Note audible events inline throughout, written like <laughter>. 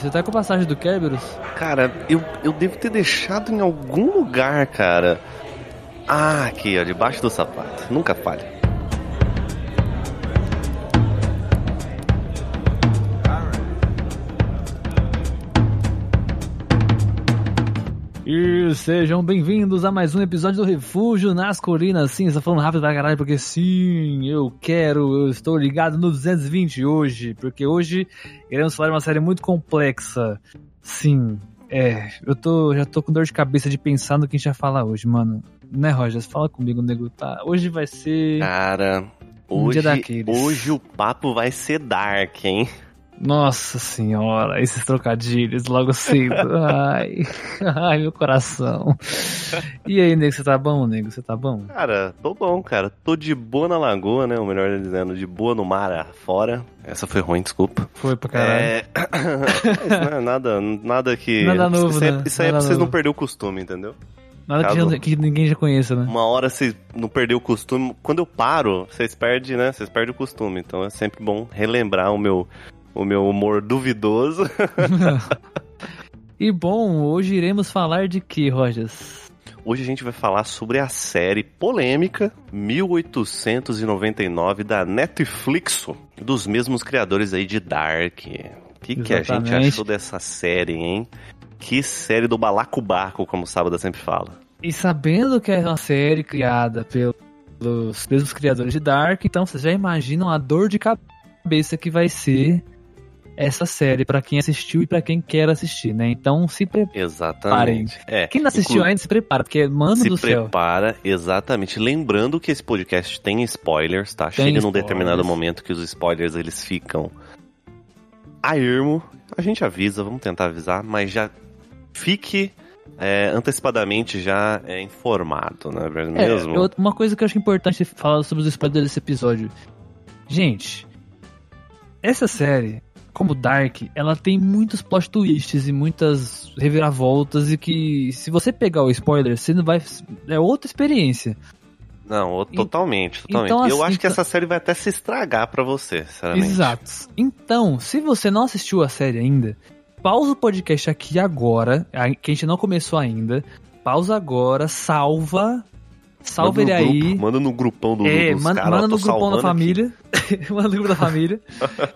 Você tá com a passagem do Kerberos? Cara, eu, eu devo ter deixado em algum lugar, cara. Ah, aqui, ó, debaixo do sapato. Nunca falha. Sejam bem-vindos a mais um episódio do Refúgio nas Colinas. Sim, está falando rápido pra caralho, porque sim, eu quero, eu estou ligado no 220 hoje, porque hoje iremos falar de uma série muito complexa. Sim, é, eu tô, já tô com dor de cabeça de pensar no que a gente vai falar hoje, mano. Né, Rogers? Fala comigo, nego, tá? Hoje vai ser. Cara, Um dia hoje, daqueles. hoje o papo vai ser dark, hein? Nossa senhora, esses trocadilhos logo cedo. <laughs> Ai, <laughs> ai, meu coração. E aí, nego, você tá bom, nego? Você tá bom? Cara, tô bom, cara. Tô de boa na lagoa, né? Ou melhor dizendo, de boa no mar afora. Essa foi ruim, desculpa. Foi pra caralho. É. <coughs> Mas, né, nada, nada que. Nada novo, Isso, é- né? isso aí é pra vocês não perderem o costume, entendeu? Nada que, caso- que ninguém já conheça, né? Uma hora vocês não perder o costume. Quando eu paro, vocês perdem, né? Vocês perdem o costume. Então é sempre bom relembrar o meu, o meu humor duvidoso. <laughs> E bom, hoje iremos falar de que, Rogers? Hoje a gente vai falar sobre a série polêmica 1899 da Netflix, dos mesmos criadores aí de Dark. O que, que a gente achou dessa série, hein? Que série do balacobaco, como o Sábado sempre fala. E sabendo que é uma série criada pelos mesmos criadores de Dark, então vocês já imaginam a dor de cabeça que vai ser essa série pra quem assistiu e pra quem quer assistir, né? Então se prepare. Exatamente. É, Quem não assistiu inclu- ainda se prepara, porque mano se do céu. prepara, exatamente. Lembrando que esse podcast tem spoilers, tá? Tem Chega num spoilers. determinado momento que os spoilers eles ficam a ermo. A gente avisa, vamos tentar avisar, mas já fique é, antecipadamente já é, informado, não é É, mesmo? uma coisa que eu acho importante falar sobre os spoilers desse episódio. Gente, essa série, como Dark, ela tem muitos plot twists e muitas reviravoltas e que se você pegar o spoiler, você não vai é outra experiência. Não, totalmente, totalmente. então, eu assim, acho que então- essa série vai até se estragar pra você, sinceramente. Exato. Então, se você não assistiu a série ainda, pausa o podcast aqui agora, que a gente não começou ainda. Pausa agora, salva, salva ele aí. grupo, manda no grupão do, É, dos manda, caras, manda no grupão da família. <laughs> manda no grupo da família.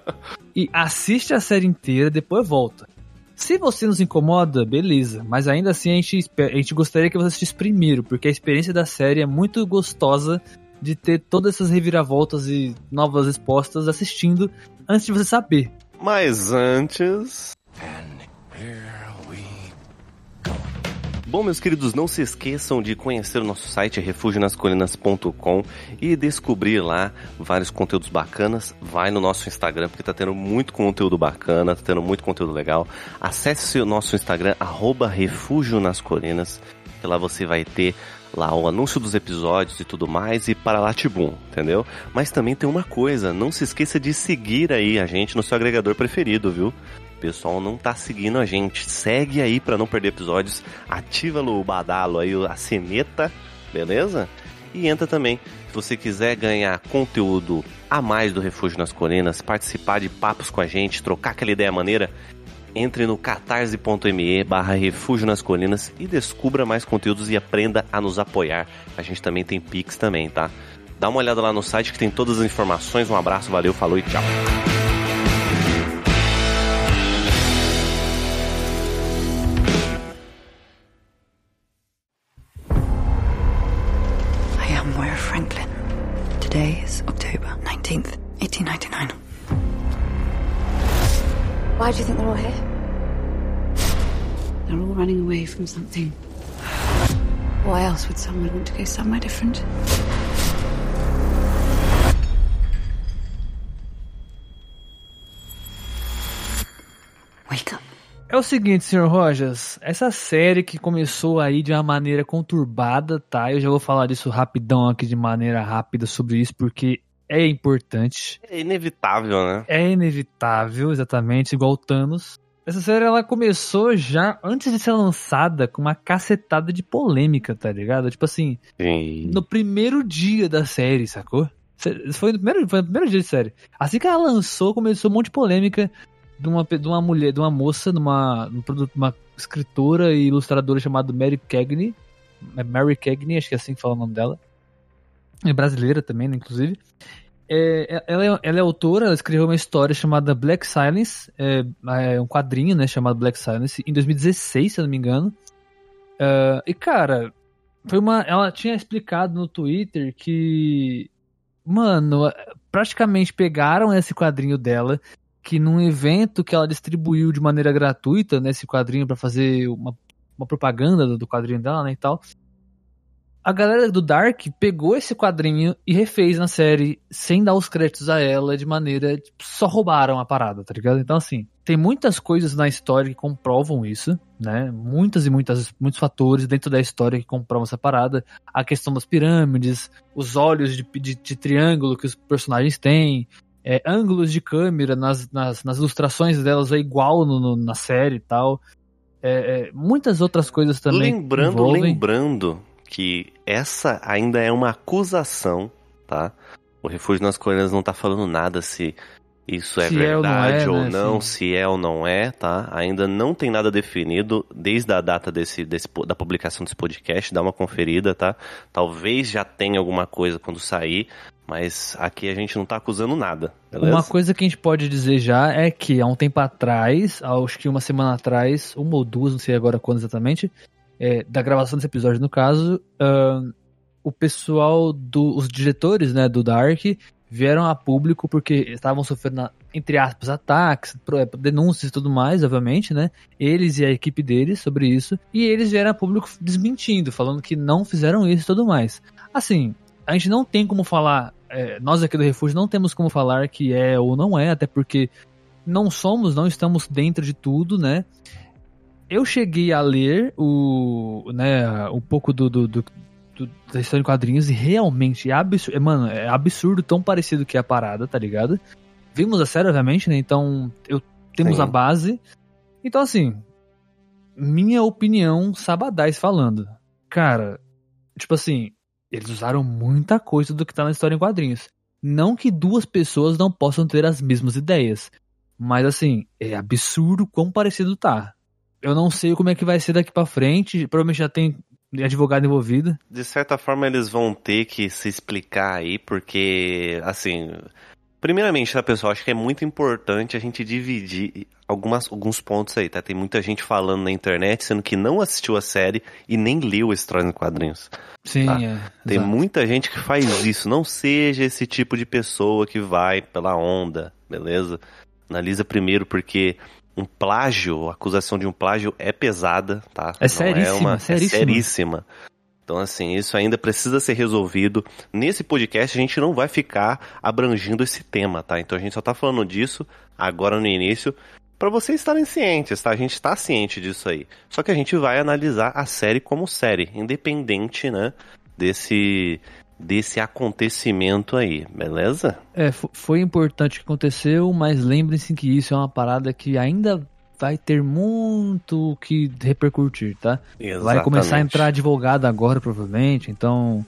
<laughs> e assiste a série inteira, depois volta. Se você nos incomoda, beleza. Mas ainda assim a gente, a gente gostaria que você assistisse primeiro, porque a experiência da série é muito gostosa de ter todas essas reviravoltas e novas respostas assistindo antes de você saber. Mas antes. Bom, meus queridos, não se esqueçam de conhecer o nosso site refugionascolinas.com e descobrir lá vários conteúdos bacanas. Vai no nosso Instagram, porque tá tendo muito conteúdo bacana, tá tendo muito conteúdo legal. Acesse o nosso Instagram, arroba Refúgio nas Colinas, que lá você vai ter lá o anúncio dos episódios e tudo mais, e para lá tibum, entendeu? Mas também tem uma coisa, não se esqueça de seguir aí a gente no seu agregador preferido, viu? Pessoal não tá seguindo a gente. Segue aí para não perder episódios. Ativa o badalo aí, a sineta, beleza? E entra também, se você quiser ganhar conteúdo a mais do Refúgio nas Colinas, participar de papos com a gente, trocar aquela ideia maneira, entre no catarse.me barra Refúgio nas Colinas e descubra mais conteúdos e aprenda a nos apoiar. A gente também tem Pix também, tá? Dá uma olhada lá no site que tem todas as informações. Um abraço, valeu, falou e tchau. Why do you think they're all here? They're all running away from something. Why else would someone want to go somewhere different? Wake up. É o seguinte, senhor Rojas, essa série que começou aí de uma maneira conturbada, tá? Eu já vou falar disso rapidão aqui de maneira rápida sobre isso, porque é importante. É inevitável, né? É inevitável, exatamente, igual o Thanos. Essa série ela começou já antes de ser lançada com uma cacetada de polêmica, tá ligado? Tipo assim, Sim. no primeiro dia da série, sacou? Foi no primeiro, foi no primeiro dia de série. Assim que ela lançou, começou um monte de polêmica de uma, de uma mulher, de uma moça, de uma, de um uma escritora e ilustradora chamada Mary Cagney. É Mary Cagney, acho que é assim que fala o nome dela. É brasileira também, né, inclusive. É, ela, é, ela é autora, ela escreveu uma história chamada Black Silence, é, é um quadrinho, né, chamado Black Silence, em 2016, se eu não me engano. Ah, e, cara, foi uma. Ela tinha explicado no Twitter que. Mano, praticamente pegaram esse quadrinho dela, que num evento que ela distribuiu de maneira gratuita, né, esse quadrinho pra fazer uma, uma propaganda do, do quadrinho dela, né, e tal. A galera do Dark pegou esse quadrinho e refez na série sem dar os créditos a ela, de maneira. Tipo, só roubaram a parada, tá ligado? Então, assim, tem muitas coisas na história que comprovam isso, né? Muitas e muitas, muitos fatores dentro da história que comprovam essa parada. A questão das pirâmides, os olhos de, de, de triângulo que os personagens têm, é, ângulos de câmera nas, nas, nas ilustrações delas é igual no, no- na série e tal. É, é, muitas outras coisas também. lembrando, envolvem. lembrando que essa ainda é uma acusação, tá? O Refúgio nas Colinas não tá falando nada se isso é Se é ou não verdade é, ou né, não, assim. se é ou não é, tá? Ainda não tem nada definido desde a data desse, desse, da publicação desse podcast, dá uma conferida, tá? Talvez já tenha alguma coisa quando sair, mas aqui a gente não tá acusando nada, beleza? Uma coisa que a gente pode dizer já é que há um tempo atrás, acho que uma semana atrás, uma ou duas, não sei agora quando exatamente, é, da gravação desse episódio no caso, ahn, o pessoal, do, os diretores né, do Dark vieram a público porque estavam sofrendo, entre aspas, ataques, é, denúncias e tudo mais, obviamente, né? Eles e a equipe deles sobre isso. E eles vieram a público desmentindo, falando que não fizeram isso e tudo mais. Assim, a gente não tem como falar, é, nós aqui do Refúgio não temos como falar que é ou não é, até porque não somos, não estamos dentro de tudo, né? Eu cheguei a ler o, né, um pouco do, do, do- do- da história em quadrinhos e realmente é absurdo, mano, é absurdo tão parecido que é a parada, tá ligado? Vimos a série, obviamente, né? Então, eu temos Sim. a base. Então, assim, minha opinião, Sabadais falando. Cara, tipo assim, eles usaram muita coisa do que tá na história em quadrinhos. Não que duas pessoas não possam ter as mesmas ideias. Mas assim, é absurdo quão parecido tá. Eu não sei como é que vai ser daqui pra frente. Provavelmente já tem advogado envolvido. De certa forma, eles vão ter que se explicar aí, porque, assim. Primeiramente, tá, pessoal? Acho que é muito importante a gente dividir algumas, alguns pontos aí, tá? Tem muita gente falando na internet, sendo que não assistiu a série e nem leu a história em quadrinhos. Sim, Tá. é. Tem exato. muita gente que faz isso. Não seja esse tipo de pessoa que vai pela onda, beleza? Analisa primeiro, porque um plágio, a acusação de um plágio é pesada, tá? É seríssima, é seríssima. seríssima. Então, assim, isso ainda precisa ser resolvido. Nesse podcast, a gente não vai ficar abrangindo esse tema, tá? Então, a gente só tá falando disso agora no início para vocês estarem cientes, tá? A gente tá ciente disso aí. Só que a gente vai analisar a série como série, independente, né, desse desse acontecimento aí, beleza? É, fo- foi importante o que aconteceu, mas lembrem-se que isso é uma parada que ainda vai ter muito que repercutir, tá? Vai começar a Exatamente. entrar advogado agora, provavelmente. Então,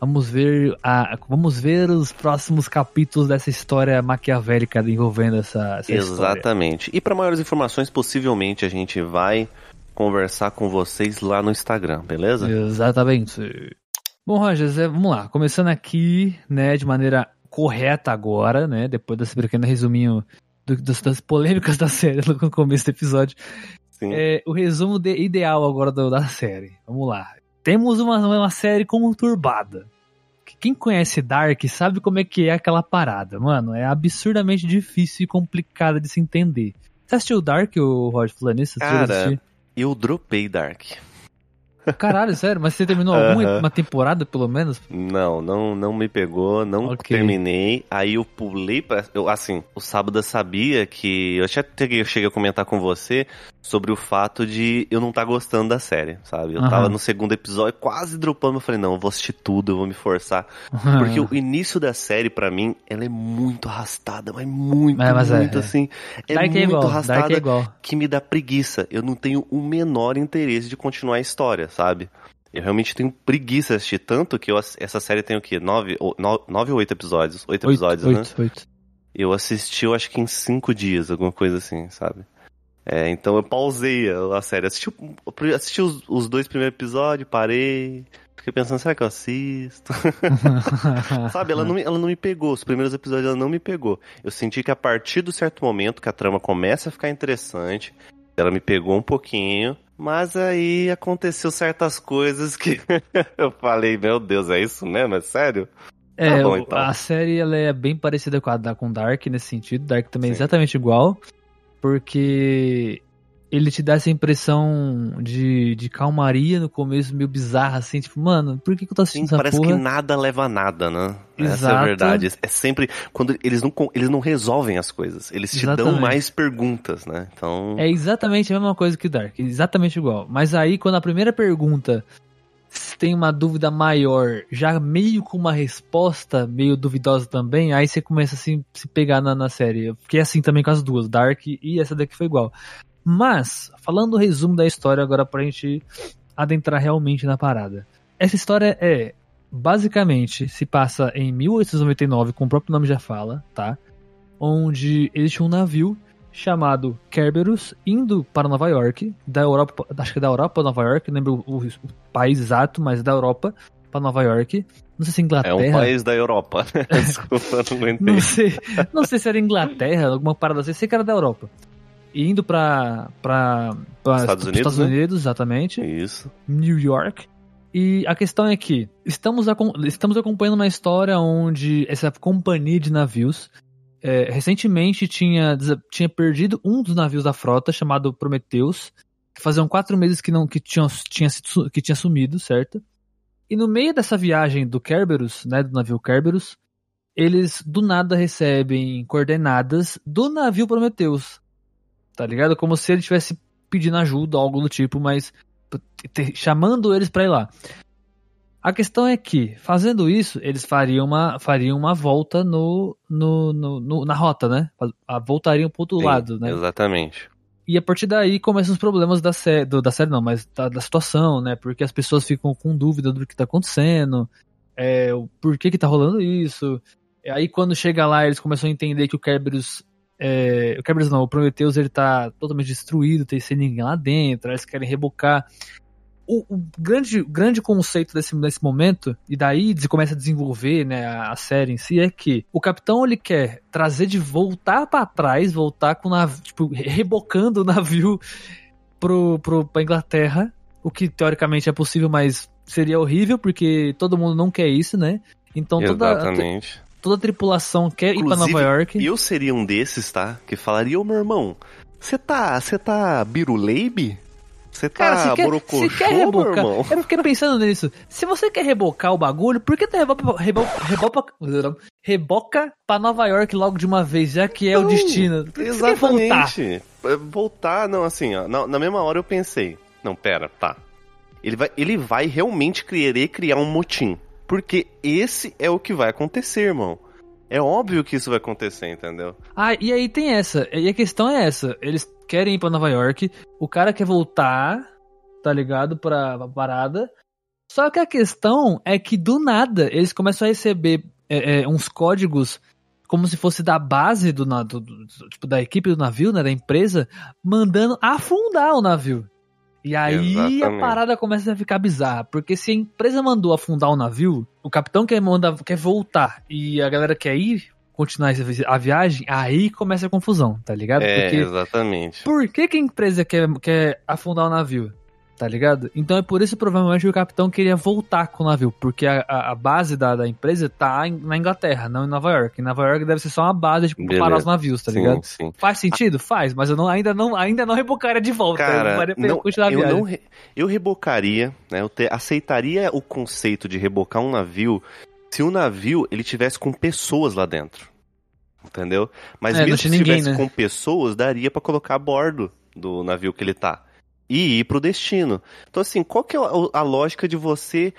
vamos ver a, vamos ver os próximos capítulos dessa história maquiavélica envolvendo essa, essa história. Exatamente. E para maiores informações, possivelmente a gente vai conversar com vocês lá no Instagram, beleza? Exatamente. Bom, Roger, Zé, vamos lá. Começando aqui, né, de maneira correta agora, né, depois desse pequeno resuminho do- das, das polêmicas <laughs> da série no começo do episódio. Sim. É, o resumo de- ideal agora do- da série. Vamos lá. Temos uma, uma série conturbada. Quem conhece Dark sabe como é que é aquela parada, mano. É absurdamente difícil e complicada de se entender. Você assistiu Dark, o Roger Flanista? Cara? Eu dropei Dark. Caralho, sério? Mas você terminou alguma Aham. uma temporada, pelo menos? Não, não, não me pegou, não Ok. terminei. Aí eu pulei pra. Eu, assim, o sábado eu sabia que. Eu já cheguei, a comentar com você sobre o fato de eu não estar gostando da série, sabe? Eu Aham. tava no segundo episódio quase dropando. Eu falei, não, eu vou assistir tudo, eu vou me forçar. Porque o início da série, pra mim, ela é muito arrastada, mas muito, É, mas é, muito é. assim. É é muito igual, arrastada é igual. que me dá preguiça. Eu não tenho o menor interesse de continuar a história, sabe? Eu realmente tenho preguiça de assistir tanto que eu, essa série tem o quê? Nove ou, no- nove ou oito episódios? Oito Oito, episódios, né? oito, oito. eu assisti, eu acho que em cinco dias, alguma coisa assim, sabe? É, então eu pausei a, a série. Assisti, assisti os, os, dois primeiros episódios, parei. Fiquei pensando, será que eu assisto? <laughs> Sabe, ela não, ela não me pegou. Os primeiros episódios ela não me pegou. Eu senti que a partir do certo momento que a trama começa a ficar interessante, ela me pegou um pouquinho. Mas aí aconteceu certas coisas que <laughs> eu falei, meu Deus, é isso mesmo? É sério? É, tá bom, então. a série ela é bem parecida com a com Dark nesse sentido. Dark também é Sim. é exatamente igual porque ele te dá essa impressão de, de calmaria no começo, meio bizarra, assim, tipo, mano, por que, que eu tô assistindo Sim, parece porra? que nada leva a nada, né? Exato. Essa é a verdade. É sempre quando eles não, eles não resolvem as coisas, eles te exatamente. dão mais perguntas, né? Então... É exatamente a mesma coisa que Dark, exatamente igual. Mas aí, quando a primeira pergunta tem uma dúvida maior, já meio com uma resposta meio duvidosa também, aí você começa assim se pegar na, na série. Porque é assim também com as duas, Dark e essa daqui foi igual. Mas, falando o resumo da história agora pra gente adentrar realmente na parada. Essa história é basicamente se passa em 1899, como o próprio nome já fala, tá? Onde existe um navio chamado Kerberos indo para Nova York, da Europa, acho que é da Europa para Nova York, não lembro o, o, país exato, mas é da Europa para Nova York. Não sei se é Inglaterra. É um país da Europa. <laughs> Desculpa, não entendi. Não sei, não sei se era Inglaterra, alguma parada assim, sei que era da Europa. Indo para para Estados, Unidos, Estados né? Unidos, exatamente. Isso. New York. E a questão é que estamos, estamos acompanhando uma história onde essa companhia de navios é, recentemente tinha, tinha perdido um dos navios da frota, chamado Prometheus, que faziam quatro meses que não que tinha, tinha, que tinha sumido, certo? E no meio dessa viagem do Kerberos, né, do navio Kerberos, eles do nada recebem coordenadas do navio Prometheus. Tá ligado? Como se ele estivesse pedindo ajuda, algo do tipo, mas chamando eles para ir lá. A questão é que, fazendo isso, eles fariam uma, fariam uma volta no, no, no, no na rota, né? Voltariam pro outro Sim, lado, né? Exatamente. E a partir daí começam os problemas da série, da série não, mas da, da, situação, né? Porque as pessoas ficam com dúvida do que tá acontecendo, é, por que que tá rolando isso. E aí quando chega lá, eles começam a entender que o Kerberos é, o Kerberos não, o Prometheus ele tá totalmente destruído, tem sem ninguém lá dentro, eles querem rebocar o, o, grande, grande conceito desse, desse momento, e daí começa a desenvolver né, a, a, série em si, é que o capitão ele quer trazer de voltar para trás, voltar com o navio, tipo, rebocando o navio pro, pro, pra Inglaterra, o que teoricamente é possível, mas seria horrível, porque todo mundo não quer isso, né? Então toda. Exatamente. Toda a tripulação quer Inclusive, ir pra Nova York. Eu seria um desses, tá? Que falaria, ô meu irmão, você tá. Você tá biruleibe? Você tá Cara, se quer, se quer rebocar, eu fiquei pensando nisso. Se você quer rebocar o bagulho, por que tu reboca, reboca, reboca, reboca pra Nova York logo de uma vez, já que é o destino? exatamente. Voltar? voltar, não, assim, ó, na, na, mesma hora eu pensei, não, pera, tá. Ele vai, ele vai realmente querer criar um motim. Porque esse é o que vai acontecer, irmão. É óbvio que isso vai acontecer, entendeu? Ah, e aí tem essa. E a questão é essa. Eles querem ir pra Nova York. O cara quer voltar, tá ligado? Pra, parada. Só que a questão é que do nada eles começam a receber é, é, uns códigos como se fosse da base do, do, do, tipo da equipe do navio, né, da empresa, mandando afundar o navio. E aí Exatamente. a parada começa a ficar bizarra, porque se a empresa mandou afundar o navio, o capitão quer, manda, quer voltar e a galera quer ir, continuar a viagem, aí começa a confusão, tá ligado? É, porque, exatamente. Por que, que a empresa quer, quer afundar o navio? Tá ligado? Então é por isso provavelmente o capitão queria voltar com o navio, porque a, a, base da, da empresa tá em, na Inglaterra, não em Nova York. Em Nova York deve ser só uma base tipo, para parar os navios, tá ligado? Sim, sim. Faz sentido? Faz, mas eu não, ainda, não, ainda não rebocaria de volta. Cara, eu não, eu, não re, eu rebocaria, né? Eu te, aceitaria o conceito de rebocar um navio se o navio ele tivesse com pessoas lá dentro. Entendeu? Mas é, mesmo se ninguém, tivesse né? com pessoas, daria para colocar a bordo do navio que ele tá e ir pro destino. Então, assim, qual que é a lógica de você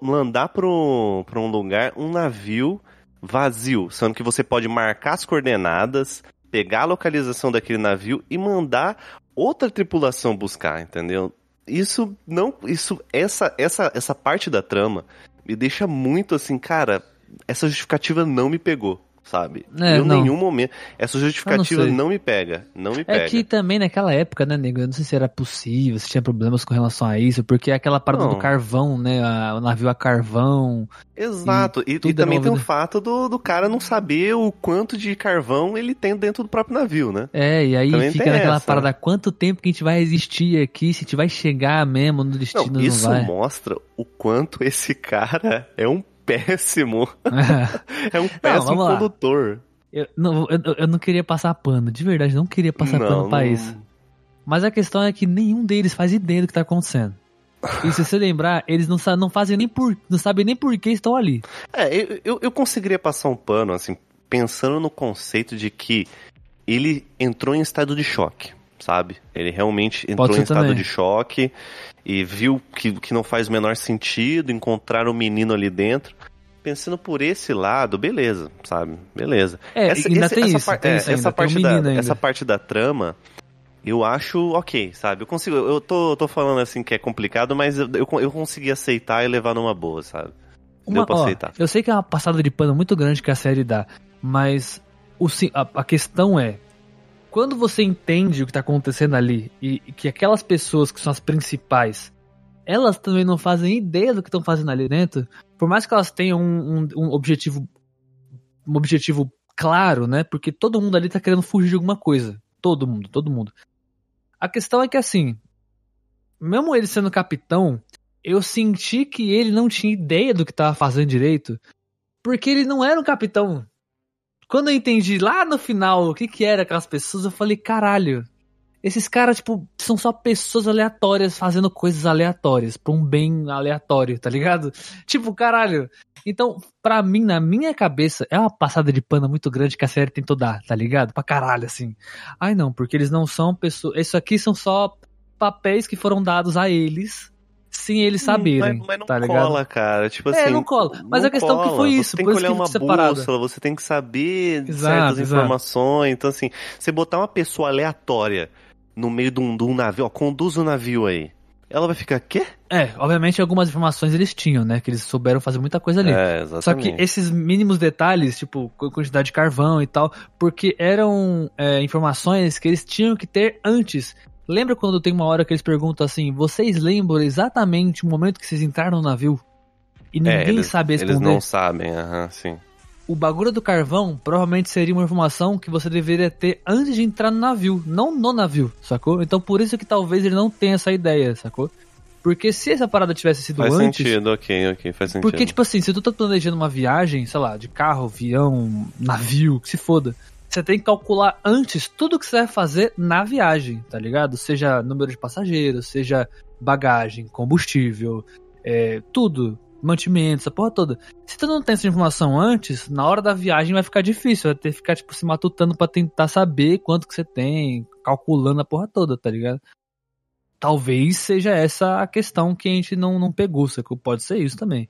mandar para um lugar um navio vazio, sendo que você pode marcar as coordenadas, pegar a localização daquele navio e mandar outra tripulação buscar, entendeu? Isso não, isso essa essa essa parte da trama me deixa muito assim, cara, essa justificativa não me pegou. Sabe? É, eu, em não. nenhum momento. Essa justificativa sei. não, me pega. Não me pega. É que também naquela época, né, nego? Eu não sei se era possível, se tinha problemas com relação a isso, porque é aquela parada Não. do carvão, né? a- o navio a carvão. Exato. E, tudo e também tem o movido- fato do, do cara não saber o quanto de carvão ele tem dentro do próprio navio, né? É, e aí Também fica naquela essa. parada, quanto tempo que a gente vai existir aqui, se a gente vai chegar mesmo no destino, Não, não, isso vai. mostra o quanto esse <laughs> cara é um péssimo. <laughs> É um péssimo lá. condutor. eu, não, eu, eu não queria passar pano, de verdade, não queria passar Não, pano pra não- isso. Mas a questão é que nenhum deles faz ideia do que tá acontecendo. E se você lembrar, eles não, não fazem nem por. não sabem nem por que estão ali. É, eu, eu, eu conseguiria passar um pano, assim, pensando no conceito de que ele entrou em estado de choque, sabe? Ele realmente entrou em estado também. de choque e viu que, que não faz o menor sentido encontrar o menino ali dentro. Pensando por esse lado, beleza, sabe? Beleza. É, ainda tem essa isso, par- tem é, isso ainda, essa tem um parte da, ainda. essa parte da trama, eu acho ok, sabe? Eu consigo, eu tô, tô falando assim que é complicado, mas eu, eu, eu consegui aceitar e levar numa boa, sabe? Deu Uma, pra ó, aceitar. eu sei que é uma passada de pano muito grande que a série dá, mas o, a, a questão é. Quando você entende o que tá acontecendo ali e, e que aquelas pessoas que são as principais, elas também não fazem ideia do que estão fazendo ali dentro, por mais que elas tenham um, um- um objetivo um objetivo claro, né? Porque todo mundo ali tá querendo fugir de alguma coisa. Todo mundo, todo mundo. A questão é que assim, mesmo ele sendo capitão, eu senti que ele não tinha ideia do que tava fazendo direito, porque ele não era um capitão. Quando eu entendi lá no final o que que era aquelas pessoas, eu falei, caralho, esses caras, tipo, são só pessoas aleatórias fazendo coisas aleatórias, pra um bem aleatório, tá ligado? <laughs> Tipo, caralho. Então, pra mim, na minha cabeça, é uma passada de pano muito grande que a série tentou dar, tá ligado? Pra caralho, assim. Ai não, porque eles não são pessoas. Isso aqui são só papéis que foram dados a eles, sem eles saberem, Mas, mas não tá ligado? cola, cara. Tipo É, assim. não cola. Mas não a questão que cola. foi isso, Você tem que olhar que uma fica separado. bússola, você tem que saber Exato, certas exato. informações. Então, assim, você botar uma pessoa aleatória no meio de um, de um navio, ó, conduz o navio aí. Ela vai ficar, quê? É, obviamente algumas informações eles tinham, né? Que eles souberam fazer muita coisa ali. É, Só exatamente. que esses mínimos detalhes, tipo, qu- quantidade de carvão e tal, porque eram é, informações que eles tinham que ter antes. Lembra quando tem uma hora que eles perguntam assim: vocês lembram exatamente o momento que vocês entraram no navio? E É, ninguém eles, sabe responder. Eles não sabem, aham, sim. O bagulho do carvão provavelmente seria uma informação que você deveria ter antes de entrar no navio, não no navio, sacou? Então por isso que talvez ele não tenha essa ideia, sacou? Porque se essa parada tivesse sido Faz antes. sentido, ok, ok, faz sentido. Porque, tipo assim, se tu tá planejando uma viagem, sei lá, de carro, avião, navio, que se foda, você tem que calcular antes tudo que você vai fazer na viagem, tá ligado? Seja número de passageiros, seja bagagem, combustível, é, tudo, mantimento, essa porra toda. Se tu não tem essa informação antes, na hora da viagem vai ficar difícil, vai ter que ficar, tipo, se matutando pra tentar saber quanto que você tem, calculando a porra toda, tá ligado? Talvez seja essa a questão que a gente não, não pegou, sacou? Pode ser isso também.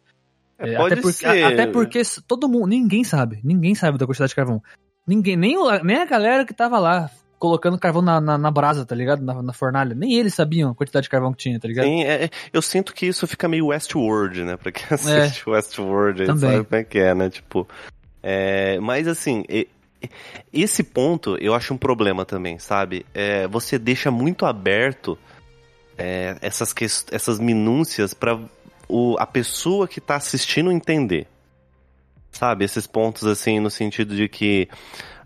É, pode até, porque, ser. a- até porque todo mundo, ninguém sabe, ninguém sabe da quantidade de carvão. Ninguém, nem, nem a galera que tava lá colocando carvão na, na, na brasa, tá ligado? Na, na fornalha. Nem eles sabiam a quantidade de carvão que tinha, tá ligado? Sim, é- é- eu sinto que isso fica meio Westworld, né? Pra quem <laughs> assiste Westworld, aí Também. sabe como é que é, né? Tipo, é, mas assim, esse ponto eu acho um problema também, sabe? É, você deixa muito aberto é, essas, essas minúcias pra o, a pessoa que tá assistindo entender. Sabe? Esses pontos assim, no sentido de que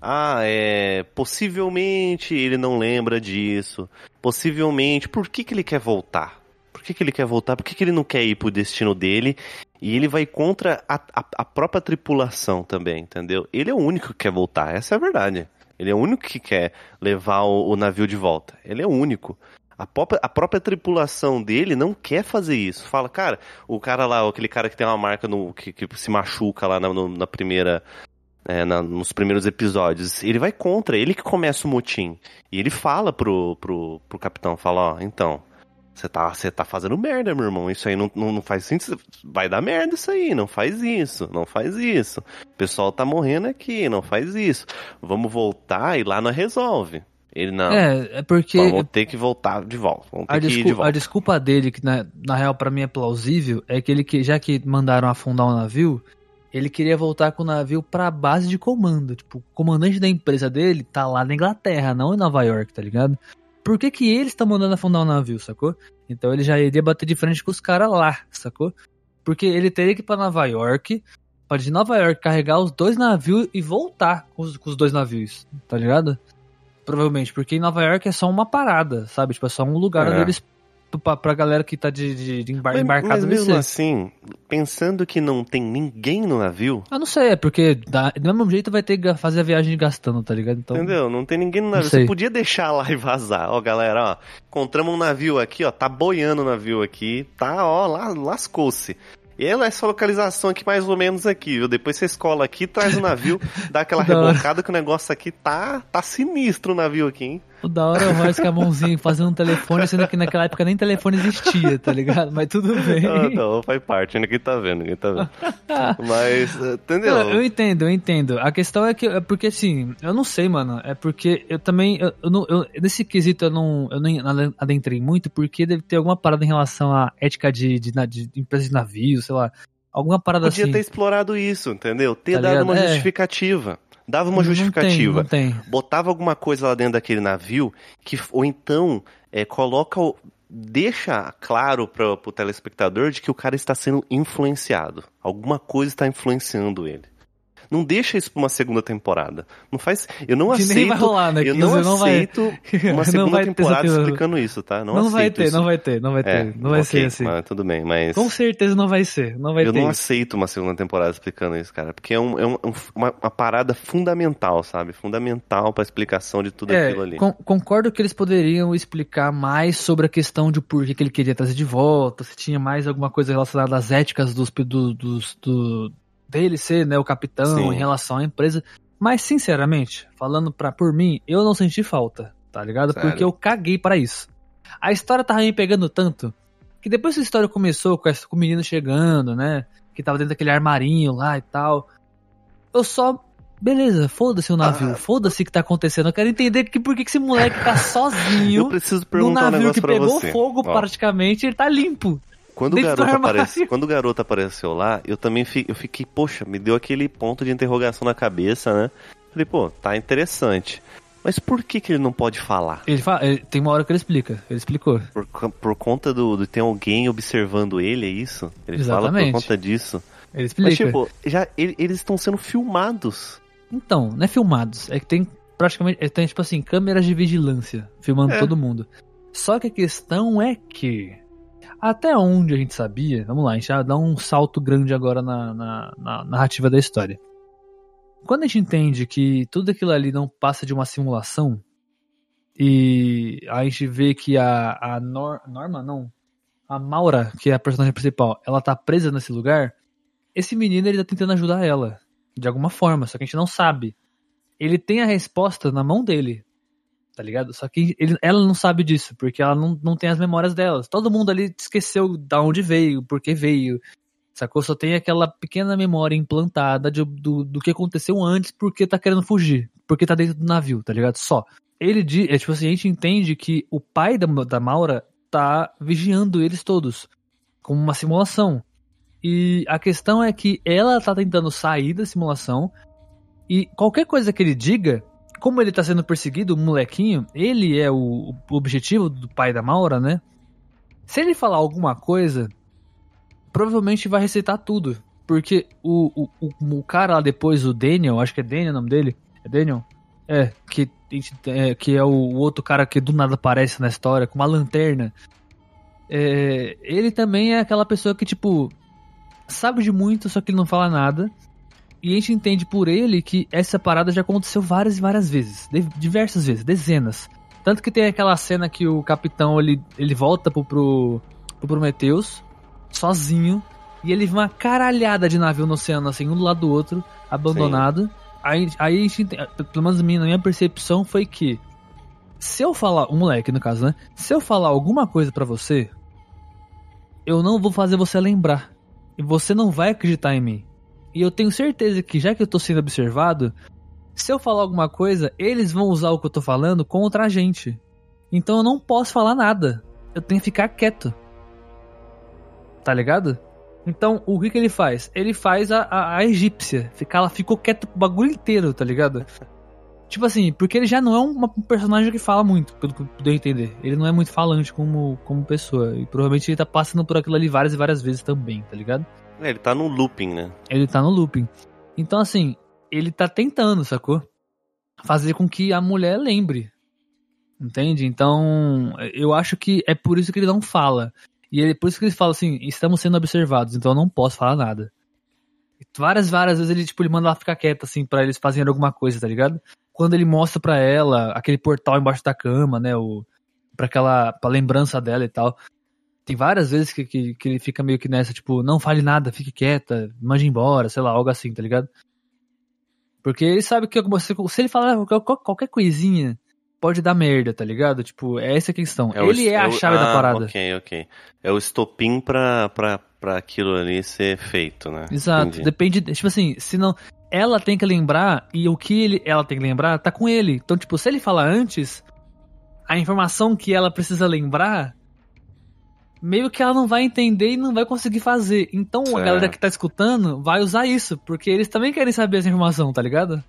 ah, é. Possivelmente ele não lembra disso. Possivelmente. Por que, que ele quer voltar? Por que, que ele quer voltar? Por que, que ele não quer ir pro destino dele? E ele vai contra a, a, a própria tripulação também, entendeu? Ele é o único que quer voltar, essa é a verdade. Ele é o único que quer levar o, o navio de volta. Ele é o único. A própria, a própria tripulação dele não quer fazer isso. Fala, cara, o cara lá, aquele cara que tem uma marca no, que, que se machuca lá na, no- na primeira. é, na- nos primeiros episódios, ele vai contra, ele que começa o motim. E ele fala pro, pro, pro capitão, fala, ó, então, você tá, tá fazendo merda, meu irmão. Isso aí não, não, não faz sentido. Vai dar merda isso aí. Não faz isso. Não faz isso. O pessoal tá morrendo aqui. Não faz isso. Vamos voltar e lá não resolve. Ele não. É, é porque Vamos ter que voltar de volta. A, ir de desculpa, a volta. desculpa dele, que na, na real pra mim é plausível, é que ele que já que mandaram afundar o navio, ele queria voltar com o navio pra base de comando. Tipo, o comandante da empresa dele tá lá na Inglaterra, não em Nova York, tá ligado? Por que, que eles estão mandando afundar o navio, sacou? Então ele já iria bater de frente com os caras lá, sacou? Porque ele teria que ir pra Nova York, pra de Nova York carregar os dois navios e voltar com os, com os dois navios, tá ligado? Provavelmente, porque em Nova York é só uma parada, sabe? Tipo, é só um lugar É. onde eles. Pra, pra galera que tá de, de, de embar Mas, embarcado mas mesmo assim, pensando que não tem ninguém no navio, Eu não sei, é porque dá- do mesmo jeito vai ter que fazer a viagem gastando, tá ligado? Então, entendeu? Não tem ninguém no navio. Você podia deixar lá e vazar. Ó, galera, ó, encontramos um navio aqui, ó, tá boiando o navio aqui, tá, ó, lá, lascou-se. E ela essa localização aqui mais ou menos aqui, viu? Depois você escola aqui, traz o navio, dá aquela <laughs> rebocada que o negócio aqui tá, tá sinistro o navio aqui, hein? O da hora é o Royce com a mãozinha fazendo um telefone, sendo que naquela época nem telefone existia, tá ligado? Mas tudo bem. Ah, não, faz parte, ninguém tá vendo, ninguém tá vendo. Mas, entendeu? Não, eu entendo, eu entendo. A questão é que é porque assim, eu não sei, mano. É porque eu também, eu, eu não, eu- nesse quesito eu não, eu não adentrei muito, porque deve ter alguma parada em relação à ética de, de, na- de empresa de navio, sei lá. Alguma parada Podia assim. ter explorado isso, entendeu? Ter Tá dado ligado? uma É. justificativa. Dava uma Não tem, justificativa. Não tem. botava alguma coisa lá dentro daquele navio que ou então é, coloca o, deixa claro para o telespectador de que o cara está sendo influenciado alguma coisa está influenciando ele não deixa isso para uma segunda temporada não faz eu não Que aceito nem vai rolar, né? eu não não vai- aceito uma <laughs> Não segunda vai temporada explicando isso tá não, Não, vai ter, isso. não vai ter, não vai ter. É, não vai ser assim. mas tudo bem mas Com certeza não vai ser. Não vai eu ter. não isso. aceito uma segunda temporada explicando isso, cara. Porque é, um- é um- um- uma, uma parada fundamental, sabe? Fundamental pra explicação de tudo aquilo ali. É, con- concordo que eles poderiam explicar mais sobre a questão de por que, que ele queria trazer de volta, se tinha mais alguma coisa relacionada às éticas dos, do, dos, do, dele ser né, o capitão Sim. em relação à empresa. Mas, sinceramente, falando pra, por mim, eu não senti falta, tá ligado? Sério? Porque eu caguei pra isso. A história tava me pegando tanto que depois que a história começou com, essa- com o menino chegando, né? Que tava dentro daquele armarinho lá e tal. Eu só. Beleza, foda-se o navio, Ah. foda-se o que tá acontecendo. Eu quero entender que por que esse moleque tá <laughs> Eu sozinho preciso no perguntar um navio negócio que pegou fogo Ó, praticamente, ele tá limpo. Quando o, do garoto aparece, quando o garoto apareceu lá, eu também fi- eu fiquei, poxa, me deu aquele ponto de interrogação na cabeça, né? Falei, pô, tá interessante. Mas por que que ele não pode falar? Ele fala, ele- tem uma hora que ele explica, ele explicou. Por, por conta do, de ter alguém observando ele, é isso? Ele fala Exatamente. por conta disso. Ele explica. Mas, tipo, já, ele- eles estão sendo filmados. Então, não é filmados, é que tem praticamente, é, tem tipo assim, câmeras de vigilância filmando É. todo mundo. Só que a questão é que até onde a gente sabia, vamos lá, a gente já dá um salto grande agora na, na, na narrativa da história. Quando a gente entende que tudo aquilo ali não passa de uma simulação, e a gente vê que a, a Nor- Norma, não, a Maura, que é a personagem principal, ela tá presa nesse lugar, esse menino ele tá tentando ajudar ela, de alguma forma, só que a gente não sabe. Ele tem a resposta na mão dele, tá ligado? Só que ele, ela não sabe disso, porque ela não, não tem as memórias delas. Todo mundo ali esqueceu da onde veio, por que veio, sacou? Só tem aquela pequena memória implantada de- do, do que aconteceu antes, porque tá querendo fugir, porque tá dentro do navio, tá ligado? Só. Ele diz, é tipo assim, a gente entende que o pai da, da Maura tá vigiando eles todos, como uma simulação. E a questão é que ela tá tentando sair da simulação e qualquer coisa que ele diga, como ele tá sendo perseguido, o molequinho, ele é o, objetivo do pai da Maura, né? Se ele falar alguma coisa, provavelmente vai receitar tudo. Porque o, o, o, o cara lá depois, o Daniel, acho que é Daniel o nome dele. É Daniel? É, que, é, que é o, o outro cara que do nada aparece na história, com uma lanterna. É, ele também é aquela pessoa que, tipo, sabe de muito, só que ele não fala nada. E a gente entende por ele que essa parada já aconteceu várias e várias vezes. de- diversas vezes, dezenas. Tanto que tem aquela cena que o capitão ele, ele volta pro, pro, pro Prometheus, sozinho, e ele vê uma caralhada de navio no oceano, assim, um do lado do outro, abandonado. Aí, aí a gente ente- pelo menos minha, na minha percepção foi que se eu falar, o moleque no caso, né? Se eu falar alguma coisa pra você, eu não vou fazer você lembrar. E você não vai acreditar em mim. E eu tenho certeza que já que eu tô sendo observado, se eu falar alguma coisa, eles vão usar o que eu tô falando contra a gente. Então eu não posso falar nada. Eu tenho que ficar quieto. Tá ligado? Então, o que que ele faz? Ele faz a, a, a egípcia. Fica, ela ficou quieta o bagulho inteiro, tá ligado? Tipo assim, porque ele já não é um, personagem que fala muito, pelo que eu entender. Ele não é muito falante como, como pessoa. E provavelmente ele tá passando por aquilo ali várias e várias vezes também, tá ligado? É, ele tá no looping, né? Ele tá no looping. Então, assim, ele tá tentando, sacou? Fazer com que a mulher lembre. Entende? Então, eu acho que é por isso que ele não fala. E é por isso que ele fala assim: estamos sendo observados, então eu não posso falar nada. Várias, várias vezes ele, tipo, ele manda ela ficar quieta, assim, para eles fazerem alguma coisa, tá ligado? Quando ele mostra pra ela aquele portal embaixo da cama, né? O, pra aquela. pra lembrança dela e tal. Tem várias vezes que, que, que ele fica meio que nessa, tipo, não fale nada, fique quieta, mande embora, sei lá, algo assim, tá ligado? Porque ele sabe que se, se ele falar qualquer coisinha, pode dar merda, tá ligado? Tipo, é essa a questão. É o ele est- é a o- chave ah, da parada. Ok, ok. É o estopim pra, pra, pra aquilo ali ser feito, né? Exato. Entendi. Depende, tipo assim, se não. Ela tem que lembrar e o que ele, ela tem que lembrar tá com ele. Então, tipo, se ele falar antes, a informação que ela precisa lembrar, meio que ela não vai entender e não vai conseguir fazer. Então a galera que tá escutando vai usar isso, porque eles também querem saber essa informação, tá ligado?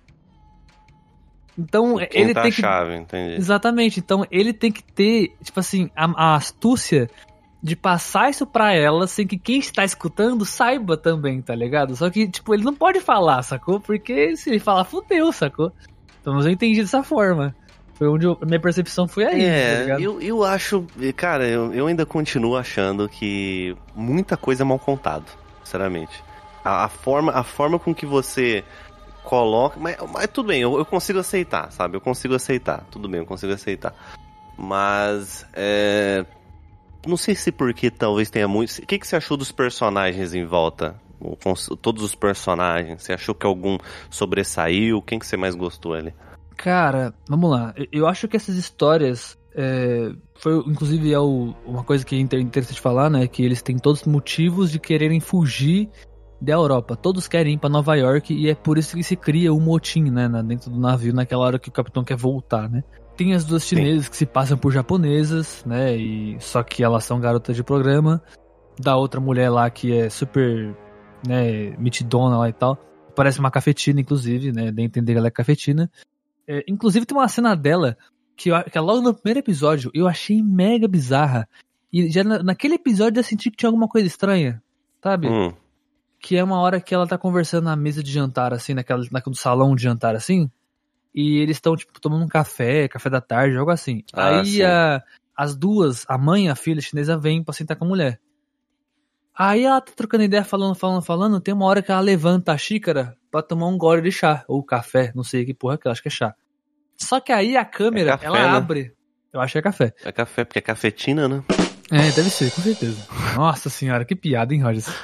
Então, ele tá tem a que. chave, entendi. Exatamente. Então ele tem que ter, tipo assim, a, a astúcia de passar isso pra ela sem que quem está escutando saiba também, tá ligado? Só que, tipo, ele não pode falar, sacou? Porque se ele falar, fudeu, sacou? Então eu entendi dessa forma. Foi onde eu- a minha percepção foi aí, tá É, ligado? eu, eu acho, cara, eu, eu ainda continuo achando que muita coisa é mal contado, sinceramente. A, a forma, a forma com que você coloca, mas, mas tudo bem, eu, eu consigo aceitar, sabe? Eu consigo aceitar, tudo bem, eu consigo aceitar. Mas, é, não sei se porque talvez tenha muito. O que, que você achou dos personagens em volta? O- Todos os personagens, você achou que algum sobressaiu? Quem que você mais gostou ali? Cara, vamos lá. Eu- acho que essas histórias. é, foi, inclusive, é o- uma coisa que é inter- interessante falar, né? Que eles têm todos os motivos de quererem fugir da Europa. Todos querem ir pra Nova York e é por isso que se cria um motim, né? na- Dentro do navio, naquela hora que o capitão quer voltar, né? Tem as duas Sim. chinesas que se passam por japonesas, né? E só que elas são garotas de programa. Da outra mulher lá que é super, né, mitidona lá e tal. Parece uma cafetina, inclusive, né? A entender que ela é cafetina. É, inclusive tem uma cena dela que, eu- que é logo no primeiro episódio eu achei mega bizarra. E já na- naquele episódio eu senti que tinha alguma coisa estranha, sabe? Hum, Que é uma hora que ela tá conversando na mesa de jantar, assim, naquela, naquele salão de jantar, assim. E eles estão, tipo, tomando um café, café da tarde, algo assim. Ah, Aí a- as duas, a mãe e a filha chinesa, vêm pra sentar com a mulher. Aí ela tá trocando ideia, falando, falando, falando. Tem uma hora que ela levanta a xícara pra tomar um gole de chá. Ou café, não sei que porra que ela acho que é chá. Só que aí a câmera, É café, ela né? abre. Eu acho que é café. é café, porque é cafetina, né? É, deve ser, com certeza. Nossa senhora, que piada, hein, Rogers? <laughs>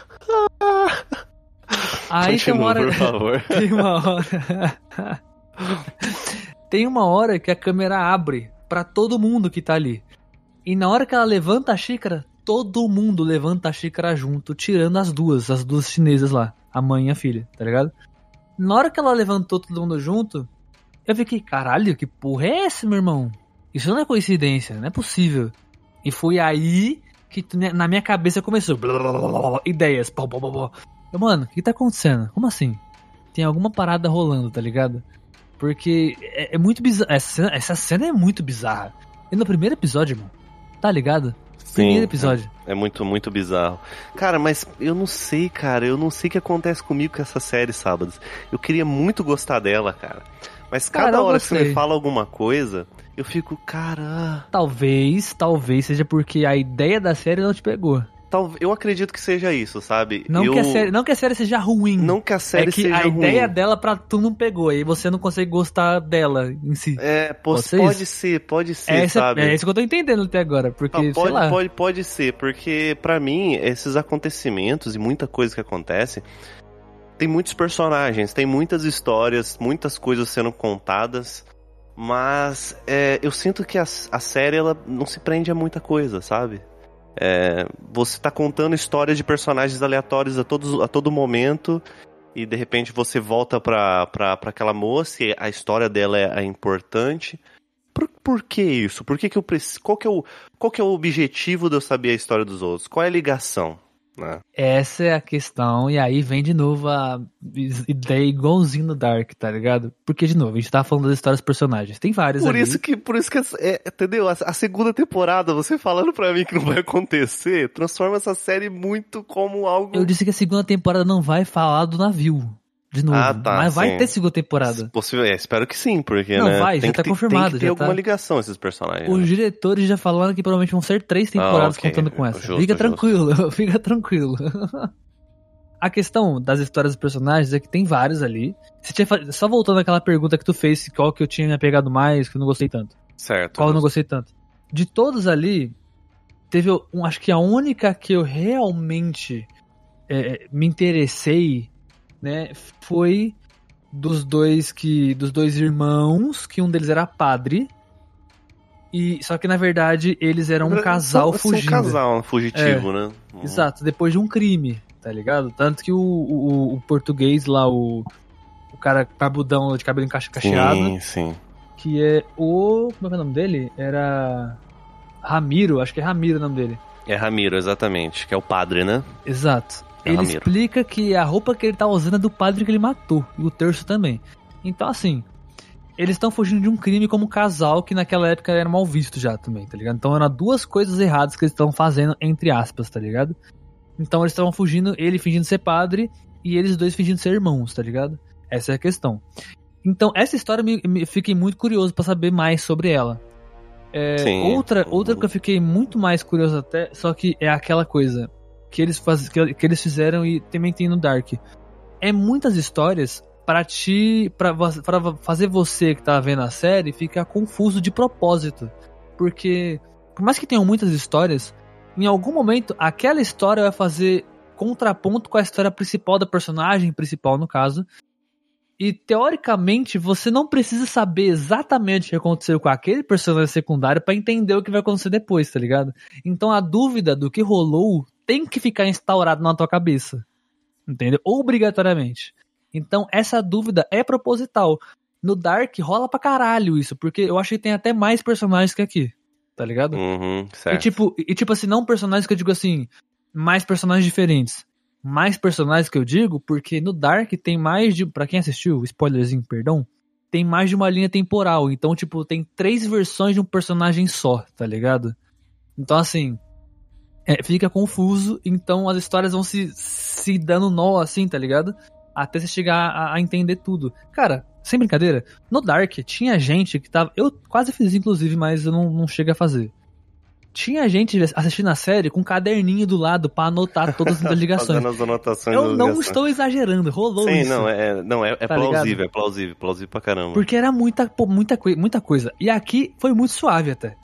Aí tem uma Continua, hora. por favor. <laughs> Tem uma hora. <laughs> tem uma hora que a câmera abre pra todo mundo que tá ali. E na hora que ela levanta a xícara, todo mundo levanta a xícara junto, tirando as duas, as duas chinesas lá, a mãe e a filha, tá ligado? Na hora que ela levantou todo mundo junto, eu fiquei, caralho, que porra é essa, meu irmão? Isso não é coincidência, não é possível. E foi aí que na minha cabeça começou blá, blá, blá, blá, blá, ideias. Pá, pá, pá. Eu, mano, o que tá acontecendo? Como assim? Tem alguma parada rolando, tá ligado? Porque é, é muito bizarro. Essa, essa cena é muito bizarra. E no primeiro episódio, irmão, tá ligado? Primeiro episódio. É muito, muito bizarro. Cara, mas eu não sei, cara. Eu não sei o que acontece comigo com essa série sábados. Eu queria muito gostar dela, cara. Mas cada Cara, hora que você me fala alguma coisa, eu fico, cara. Talvez, talvez seja porque a ideia da série não te pegou. Tal... Eu acredito que seja isso, sabe? Não, eu... que, a série, não que a série seja ruim. não que a série é que seja a ruim. ideia dela pra tu não pegou. Aí você não consegue gostar dela em si. É, Pode ser pode ser, pode ser, É, essa- sabe? é isso que eu tô entendendo até agora. Porque, pode, lá. pode, pode ser, porque pra mim esses acontecimentos e muita coisa que acontece tem muitos personagens, tem muitas histórias, muitas coisas sendo contadas, mas é, eu sinto que a, a série ela não se prende a muita coisa, sabe? É, você tá contando histórias de personagens aleatórios a, todos, a todo momento e de repente você volta pra aquela moça e a história dela é, é importante. Por, por que isso? Por que, que eu preciso. Qual que, é o, qual que é o objetivo de eu saber a história dos outros? Qual é a ligação? Né? Essa é a questão, e aí vem de novo a ideia igualzinho no Dark, tá ligado? Porque, de novo, a gente tá falando das histórias dos personagens. Tem várias Por ali. isso que, por isso que, é, entendeu? A, a segunda temporada, você falando pra mim que não vai acontecer, transforma essa série muito como algo... Eu disse que a segunda temporada não vai falar do navio. De novo. Ah, tá, mas vai sim. ter segunda temporada. Possível, é, espero que sim, porque, Não, né? vai, tem já tá ter- confirmado, Tem que ter já alguma tá. ligação esses personagens. Os né? diretores já falaram que provavelmente vão ser três temporadas Ah, ok. contando com essa. Justo, fica justo. tranquilo, <laughs> fica tranquilo. <laughs> A questão das histórias dos personagens é que tem vários ali. Tinha Só voltando àquela pergunta que tu fez, qual que eu tinha me apegado mais, que eu não gostei tanto. Certo. Qual eu não gostei tanto. De todos ali, teve, um, acho que a única que eu realmente é, me interessei, né, foi dos dois que dos dois irmãos, que um deles era padre. E só que na verdade eles eram um casal São- são fugindo. Um casal fugitivo, né? Exato, depois de um crime, tá ligado? Tanto que o, o, o português lá, o, o cara barbudão de cabelo encaixado, Sim, sim. que é o. Como é que é o nome dele? Era. Ramiro, acho que é Ramiro o nome dele. É Ramiro, exatamente, que é o padre, né? Exato. Ele Ramiro. explica que a roupa que ele tá usando é do padre que ele matou, e o terço também. Então, assim, eles estão fugindo de um crime como casal que naquela época era mal visto já também, tá ligado? Então eram duas coisas erradas que eles estão fazendo, entre aspas, tá ligado? Então eles estavam fugindo, ele fingindo ser padre e eles dois fingindo ser irmãos, tá ligado? Essa é a questão. Então, essa história me, me fiquei muito curioso pra saber mais sobre ela. É, outra, outra que eu fiquei muito mais curioso até, só que é aquela coisa que eles, faz, que, que eles fizeram e também tem no Dark. É muitas histórias pra, vo- pra fazer você que tá vendo a série ficar confuso de propósito. Porque, por mais que tenham muitas histórias, em algum momento aquela história vai fazer contraponto com a história principal da personagem principal, no caso. E teoricamente você não precisa saber exatamente o que aconteceu com aquele personagem secundário pra entender o que vai acontecer depois, tá ligado? Então a dúvida do que rolou tem que ficar instaurado na tua cabeça. Entendeu? Obrigatoriamente. Então essa dúvida é proposital. No Dark rola pra caralho isso, porque eu acho que tem até mais personagens que aqui. Tá ligado? Uhum, E certo. tipo, e tipo assim, não personagens que eu digo assim, mais personagens diferentes. Mais personagens que eu digo, porque no Dark tem mais de. Pra quem assistiu, spoilerzinho, perdão. Tem mais de uma linha temporal. Então, tipo, tem três versões de um personagem só, tá ligado? Então, assim. É, fica confuso, então as histórias vão se, se dando nó assim, tá ligado? Até você chegar a, a entender tudo. Cara, sem brincadeira, no Dark tinha gente que tava. Eu quase fiz, inclusive, mas eu não, não cheguei a fazer. Tinha gente assistindo a série com um caderninho do lado pra anotar todas as <laughs> ligações. Fazendo as anotações Eu não ligações. estou exagerando, rolou Sim, isso. não, é, não, é, é Tá plausível, é plausível, plausível pra caramba. Porque era muita, muita, muita coisa. E aqui foi muito suave até.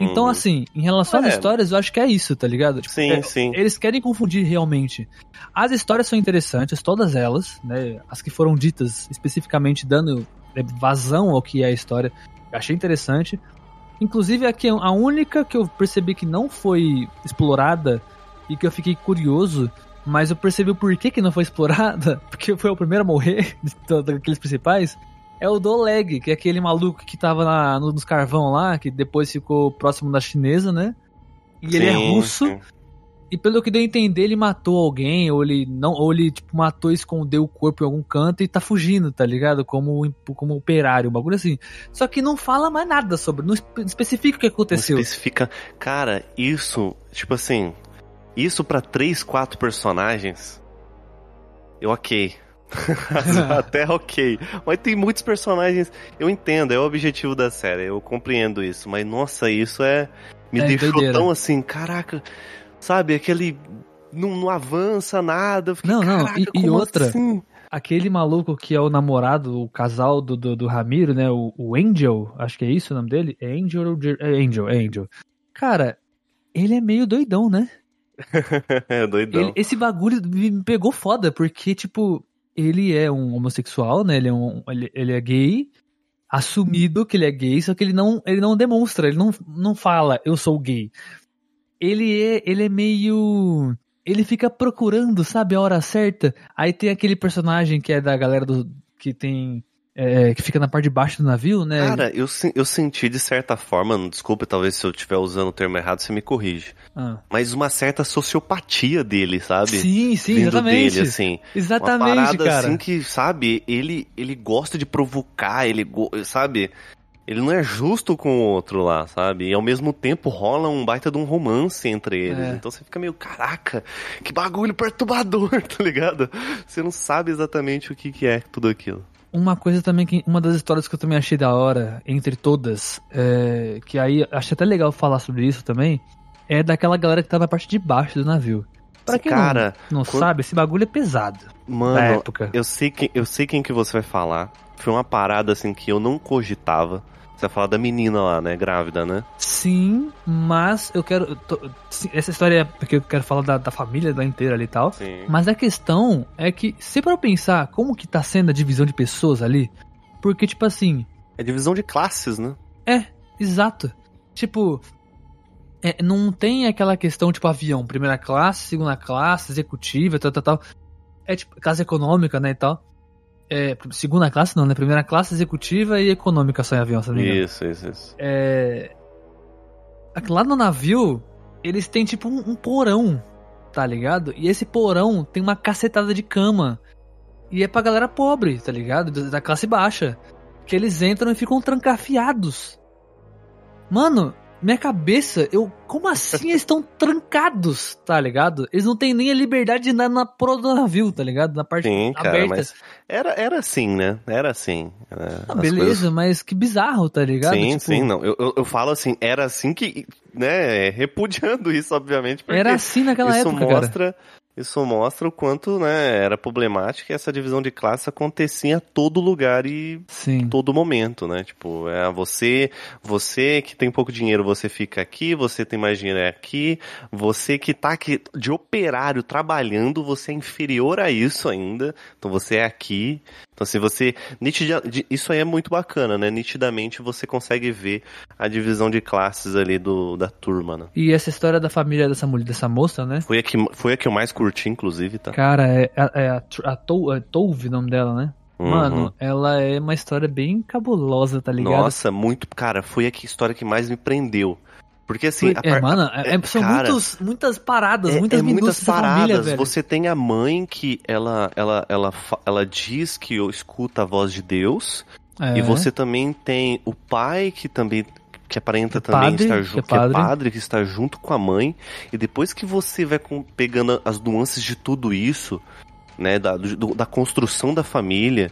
Então, Uhum. assim, em relação às É. histórias, eu acho que é isso, tá ligado? Tipo, Sim, é- sim. Eles querem confundir realmente. As histórias são interessantes, todas elas, né? As que foram ditas especificamente dando é, vazão ao que é a história. Eu achei interessante. Inclusive, aqui a única que eu percebi que não foi explorada e que eu fiquei curioso, mas eu percebi o porquê que não foi <laughs> explorada, porque foi o primeiro a morrer daqueles principais, é o do Oleg, que é aquele maluco que tava na, no- nos carvão lá, que depois ficou próximo da chinesa, né? E ele é Sim, russo. sim. E pelo que deu a entender, ele matou alguém, ou ele não, ou ele tipo, matou e escondeu o corpo em algum canto e tá fugindo, tá ligado? Como, como operário, um bagulho assim. Só que não fala mais nada sobre, não espe- especifica o que Não aconteceu. especifica. Cara, isso, tipo assim, isso pra três, quatro personagens, eu ok. <laughs> Até ok. Mas tem muitos personagens. Eu entendo, é o objetivo da série, eu compreendo isso. Mas nossa, isso é. Me É deixou doideira. tão assim, caraca. Sabe, aquele. Não, não avança nada. fiquei, Não, não, caraca, e- e outra, assim? Aquele maluco que é o namorado, o casal do, do, do Ramiro, né? O, o Angel, acho que é isso o nome dele? É Angel É Angel, é Angel. Cara, ele é meio doidão, né? <laughs> é doidão. Ele- esse bagulho me pegou foda, porque, tipo, ele é um homossexual, né? Ele é, um, ele, ele é gay, assumido que ele é gay, só que ele não, ele não demonstra, ele não, não fala, eu sou gay. Ele é, ele é meio. Ele fica procurando, sabe, a hora certa. Aí tem aquele personagem que é da galera do. que tem. É, que fica na parte de baixo do navio, né? Cara, eu, eu senti de certa forma, desculpe, talvez se eu estiver usando o termo errado, você me corrige. Ah. Mas uma certa sociopatia dele, sabe? Sim, sim, Vindo exatamente. dele, assim. Exatamente, uma parada cara. assim que, sabe, ele, ele gosta de provocar, ele, sabe? Ele não é justo com o outro lá, sabe? E ao mesmo tempo rola um baita de um romance entre eles. É. Então você fica meio, caraca, que bagulho perturbador, <laughs> tá ligado? Você não sabe exatamente o que, que é tudo aquilo. Uma coisa também que. Uma das histórias que eu também achei da hora, entre todas, é, que aí acho até legal falar sobre isso também, é daquela galera que tá na parte de baixo do navio. Pra quem Cara, não, não quando- sabe, esse bagulho é pesado. na Mano, época. eu sei, que, eu sei quem que você vai falar. Foi uma parada assim que eu não cogitava. Você vai falar da menina lá, né? Grávida, né? Sim, mas eu quero. eu tô- essa história é porque eu quero falar da, da família da inteira ali e tal. Sim. Mas a questão é que, se para pensar como que tá sendo a divisão de pessoas ali, porque, tipo assim, É divisão de classes, né? é, exato. Tipo, é, não tem aquela questão, tipo, avião, primeira classe, segunda classe, executiva, tal, tal, tal. É tipo, classe econômica, né, e tal. É, segunda classe não, né? Primeira classe, executiva e econômica só em avião, engano. Isso, isso, isso. É. Lá no navio, eles têm tipo um, um porão, tá ligado? E esse porão tem uma cacetada de cama. E é pra galera pobre, tá ligado? Da da classe baixa. Que eles entram e ficam trancafiados. Mano, minha cabeça, eu. Como assim eles estão trancados, tá ligado? Eles não têm nem a liberdade de andar na proa do navio, tá ligado? Na parte Sim, cara, aberta. mas era, era assim, né? Era assim. né? Ah, beleza, coisas- mas que bizarro, tá ligado? Sim, Tipo, sim, não. Eu, eu, eu falo assim, era assim que, né, <laughs> repudiando isso, obviamente, Era assim naquela isso época, cara. mostra, isso mostra o quanto, né, era problemática e essa divisão de classe acontecia a todo lugar e Sim. todo momento, né? Tipo, é você, você que tem pouco dinheiro, você fica aqui, você tem mais dinheiro é aqui, você que tá aqui de operário trabalhando, você é inferior a isso ainda, então você é aqui. Então, assim, você. Nitida, isso aí é muito bacana, né? Nitidamente você consegue ver a divisão de classes ali do, da turma, né? E essa história da família dessa mulher, dessa moça, né? Foi a que, foi a que eu mais curti, inclusive, tá? Cara, é, é a, Tr- a, Tou- é Tove o nome dela, né? Uhum. Mano, ela é uma história bem cabulosa, tá ligado? Nossa, muito. Cara, foi a história que mais me prendeu. Porque assim. Foi- a é, mano, é- é- são cara, muitos, muitas paradas, É, muitas é muitas da paradas. família. Você tem a mãe que ela, ela, ela, ela diz que escuta a voz de Deus. É. E você também tem o pai que também que aparenta O também padre, estar que é junto, que é padre. padre, que está junto com a mãe. E depois que você vai com- pegando as nuances de tudo isso, né, da, do- da construção da família,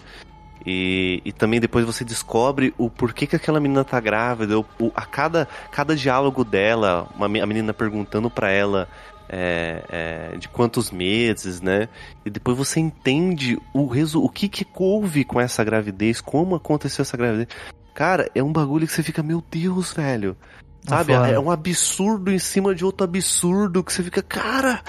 e, e também depois você descobre o porquê que aquela menina tá grávida, o, o- a cada, cada diálogo dela, uma a menina perguntando pra ela é, é, de quantos meses, né? E depois você entende o, resu o que que houve com essa gravidez, como aconteceu essa gravidez. Cara, é um bagulho que você fica, meu Deus, velho. Sabe? fora. É um absurdo em cima de outro absurdo que você fica, cara.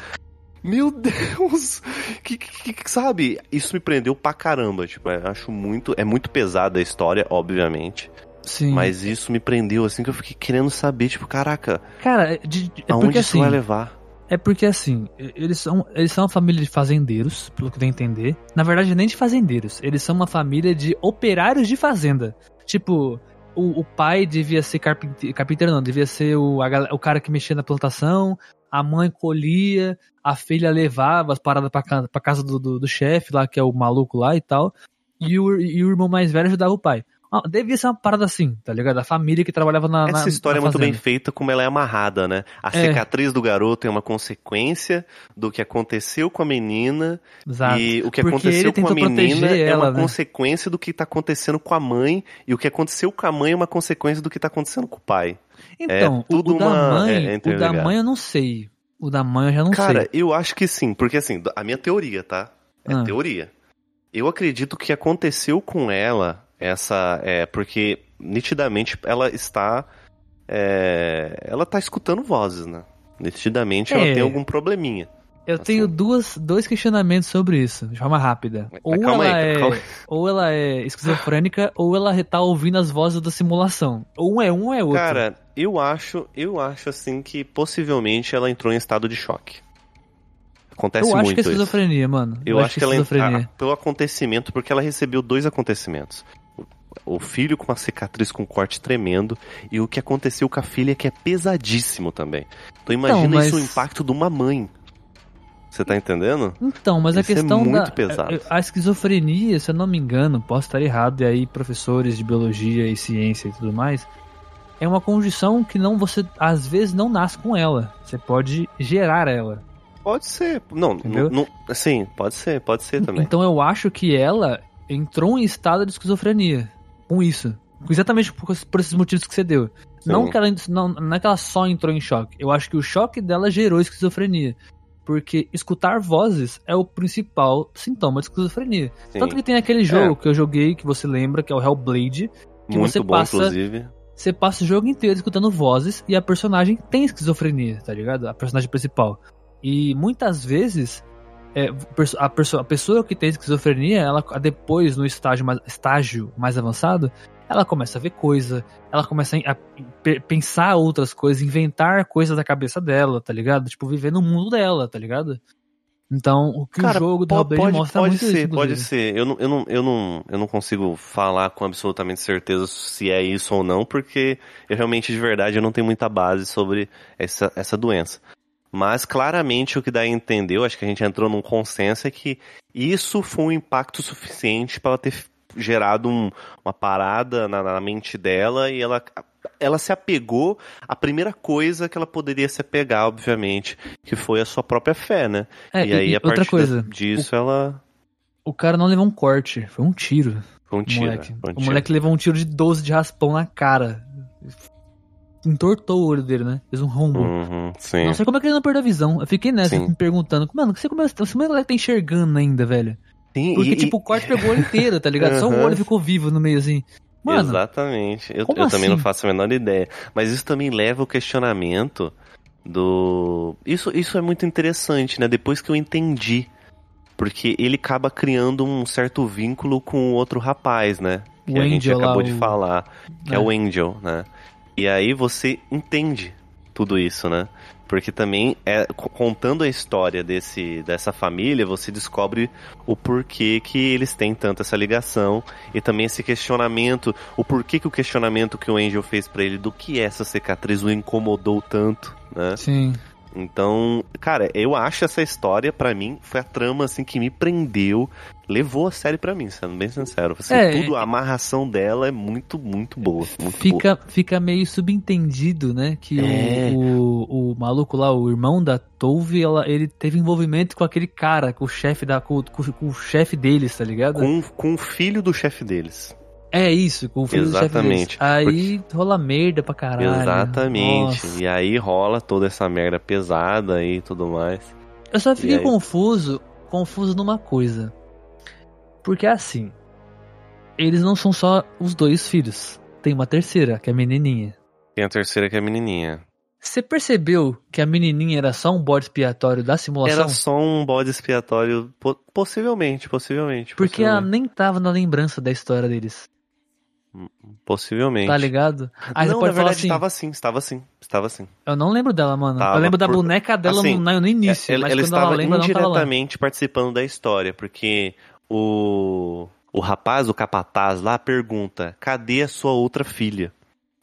Meu <laughs> Deus! Que, que, que- sabe? Isso me prendeu pra caramba. Tipo, acho muito. É muito pesada a história, obviamente. Sim. Mas isso me prendeu, assim, que eu fiquei querendo saber, tipo, caraca, Cara, é, de- de- é aonde porque isso assim. vai levar? É porque assim, eles são, eles são uma família de fazendeiros, pelo que eu entender. Na verdade, nem de fazendeiros. Eles são uma família de operários de fazenda. Tipo, o, o pai devia ser carpinteiro, carpinteiro não, devia ser o, a o cara que mexia na plantação, a mãe colhia, a filha levava as paradas pra, pra casa do, do, do chefe lá, que é o maluco lá e tal, e o, e o irmão mais velho ajudava o pai. Devia ser uma parada assim, tá ligado? A família que trabalhava na. na- Essa história é na muito bem feita, como ela é amarrada, né? A É. cicatriz do garoto é uma consequência do que aconteceu com a menina. Exato. E o que Porque aconteceu com a menina é uma né? consequência do que tá acontecendo com a mãe. E o que aconteceu com a mãe é uma consequência do que tá acontecendo com o pai. Então, É o, tudo o da uma- mãe, é- é o da mãe eu não sei. O da mãe eu já não Cara, sei. eu acho que sim, porque assim, a minha teoria, tá? É Ah. teoria. Eu acredito que aconteceu com ela essa. É, porque nitidamente ela está. é, ela tá escutando vozes, né? Nitidamente ela É. tem algum probleminha. Eu tenho duas, dois questionamentos sobre isso, de forma rápida. Ou calma ela, aí, é, ou ela é esquizofrênica, ou ela tá ouvindo as vozes da simulação. Ou um é um ou é outro. Cara, eu acho, eu acho assim que possivelmente ela entrou em estado de choque. Acontece eu acho muito que é isso. esquizofrenia, mano. Eu, acho que, é ela esquizofrenia. ah, pelo acontecimento, porque ela recebeu dois acontecimentos. O filho com uma cicatriz com um corte tremendo e o que aconteceu com a filha que é pesadíssimo também. Então imagina Então, mas- isso o impacto de uma mãe. Você tá entendendo? Então, mas a Isso é questão muito da pesado. a esquizofrenia, se eu não me engano, posso estar errado, e aí professores de biologia e ciência e tudo mais, é uma condição que não você às vezes não nasce com ela. Você pode gerar ela. Pode ser. Não, Entendeu? não, não- sim, pode ser, pode ser também. Então eu acho que ela entrou em estado de esquizofrenia com isso. Exatamente por, por esses motivos que você deu. Não que, ela, não, não é que ela só entrou em choque. Eu acho que o choque dela gerou esquizofrenia. Porque escutar vozes é o principal sintoma de esquizofrenia. Sim. Tanto que tem aquele jogo que eu joguei, que você lembra, que é o Hellblade. que Muito você bom, passa- inclusive. Você passa o jogo inteiro escutando vozes e a personagem tem esquizofrenia, tá ligado? A personagem principal. E muitas vezes é, a, perso- a pessoa que tem esquizofrenia, ela depois no estágio mais, estágio mais avançado, ela começa a ver coisa, ela começa a, a pe- pensar outras coisas, inventar coisas da cabeça dela, tá ligado? Tipo, viver no mundo dela, tá ligado? Então, o que Cara, o jogo do Hellblade pode, mostra pode muito ser, isso, pode ser. Eu não, eu, não, eu, não, eu não consigo falar com absolutamente certeza se é isso ou não, porque eu realmente, de verdade, eu não tenho muita base sobre essa, essa doença. Mas claramente o que dá a entender, eu acho que a gente entrou num consenso, é que isso foi um impacto suficiente para ela ter gerado um- uma parada na, na mente dela e ela, ela se apegou à primeira coisa que ela poderia se apegar, obviamente, que foi a sua própria fé, né? É, e aí, a outra partir coisa, disso, ela o cara não levou um corte, foi um tiro. foi um O tiro. moleque. foi um O tiro. moleque levou um tiro de 12 de raspão na cara. Entortou o olho dele, né? Fez um rombo. Uhum, sim. Não sei como é que ele não perdeu a visão. Eu fiquei nessa, Sim. me perguntando. Mano, você como é, esse moleque tá enxergando ainda, velho? Sim, Porque, e- tipo, o corte pegou o olho inteiro, tá ligado? Só o Aham. olho ficou vivo no meio, assim. Mano, Exatamente. Eu, eu também não assim? faço a menor ideia. Mas isso também leva ao questionamento do. Isso, isso é muito interessante, né? Depois que eu entendi. Porque ele acaba criando um certo vínculo com o outro rapaz, né? Que O a gente Angel lá, acabou de o- falar. Que é. É. o Angel, né? E aí você entende tudo isso, né? Porque também é co- contando a história desse dessa família, você descobre o porquê que eles têm tanto essa ligação e também esse questionamento, o porquê que o questionamento que o Angel fez pra ele do que essa cicatriz o incomodou tanto, né? sim. Então, cara, eu acho essa história pra mim foi a trama assim que me prendeu, levou a série pra mim, sendo bem sincero. Assim, É, tudo a amarração dela é muito muito boa, muito boa. Fica, fica meio subentendido, né? Que É. o, o maluco lá, o irmão da Tove, ela, ele teve envolvimento com aquele cara, com o chefe da. Com, com- com o chefe deles, tá ligado? com, com o filho do chefe deles. É isso, com o filho do chefe deles. Exatamente, Aí rola merda pra caralho. Exatamente. Nossa. E aí rola toda essa merda pesada e tudo mais. Eu só fiquei aí? confuso, confuso numa coisa. Porque assim, eles não são só os dois filhos. Tem uma terceira, que é a menininha. Tem a terceira que é a menininha. Você percebeu que a menininha era só um bode expiatório da simulação? Era só um bode expiatório, po- possivelmente, possivelmente. Porque ela possivelmente. nem tava na lembrança da história deles, Possivelmente. tá ligado? Aí não, na verdade assim, estava assim, estava assim, estava assim. eu não lembro dela, mano. Tava eu lembro da por- boneca dela assim, no, no início, ela mas ela quando ela estava lembra, indiretamente participando da história, porque o, o rapaz, o capataz lá, pergunta: cadê a sua outra filha?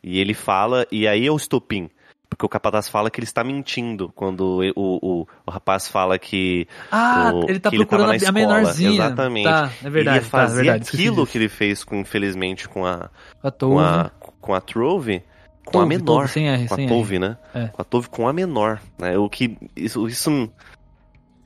E ele fala, e aí é o estopim. Porque o capataz fala que ele está mentindo quando o, o, o rapaz fala que. Ah, o- ele tá ele tava procurando na a menorzinha. Exatamente. Tá, é verdade. ele ia tá, é fazer verdade, aquilo que ele fez, com, infelizmente, com a, A com Tove. a, com a Trove, com a Tove, menor. Tove, sem R, com sem a R. Tove, né? É. Com a Tove com a menor. Né? O que. Isso, isso,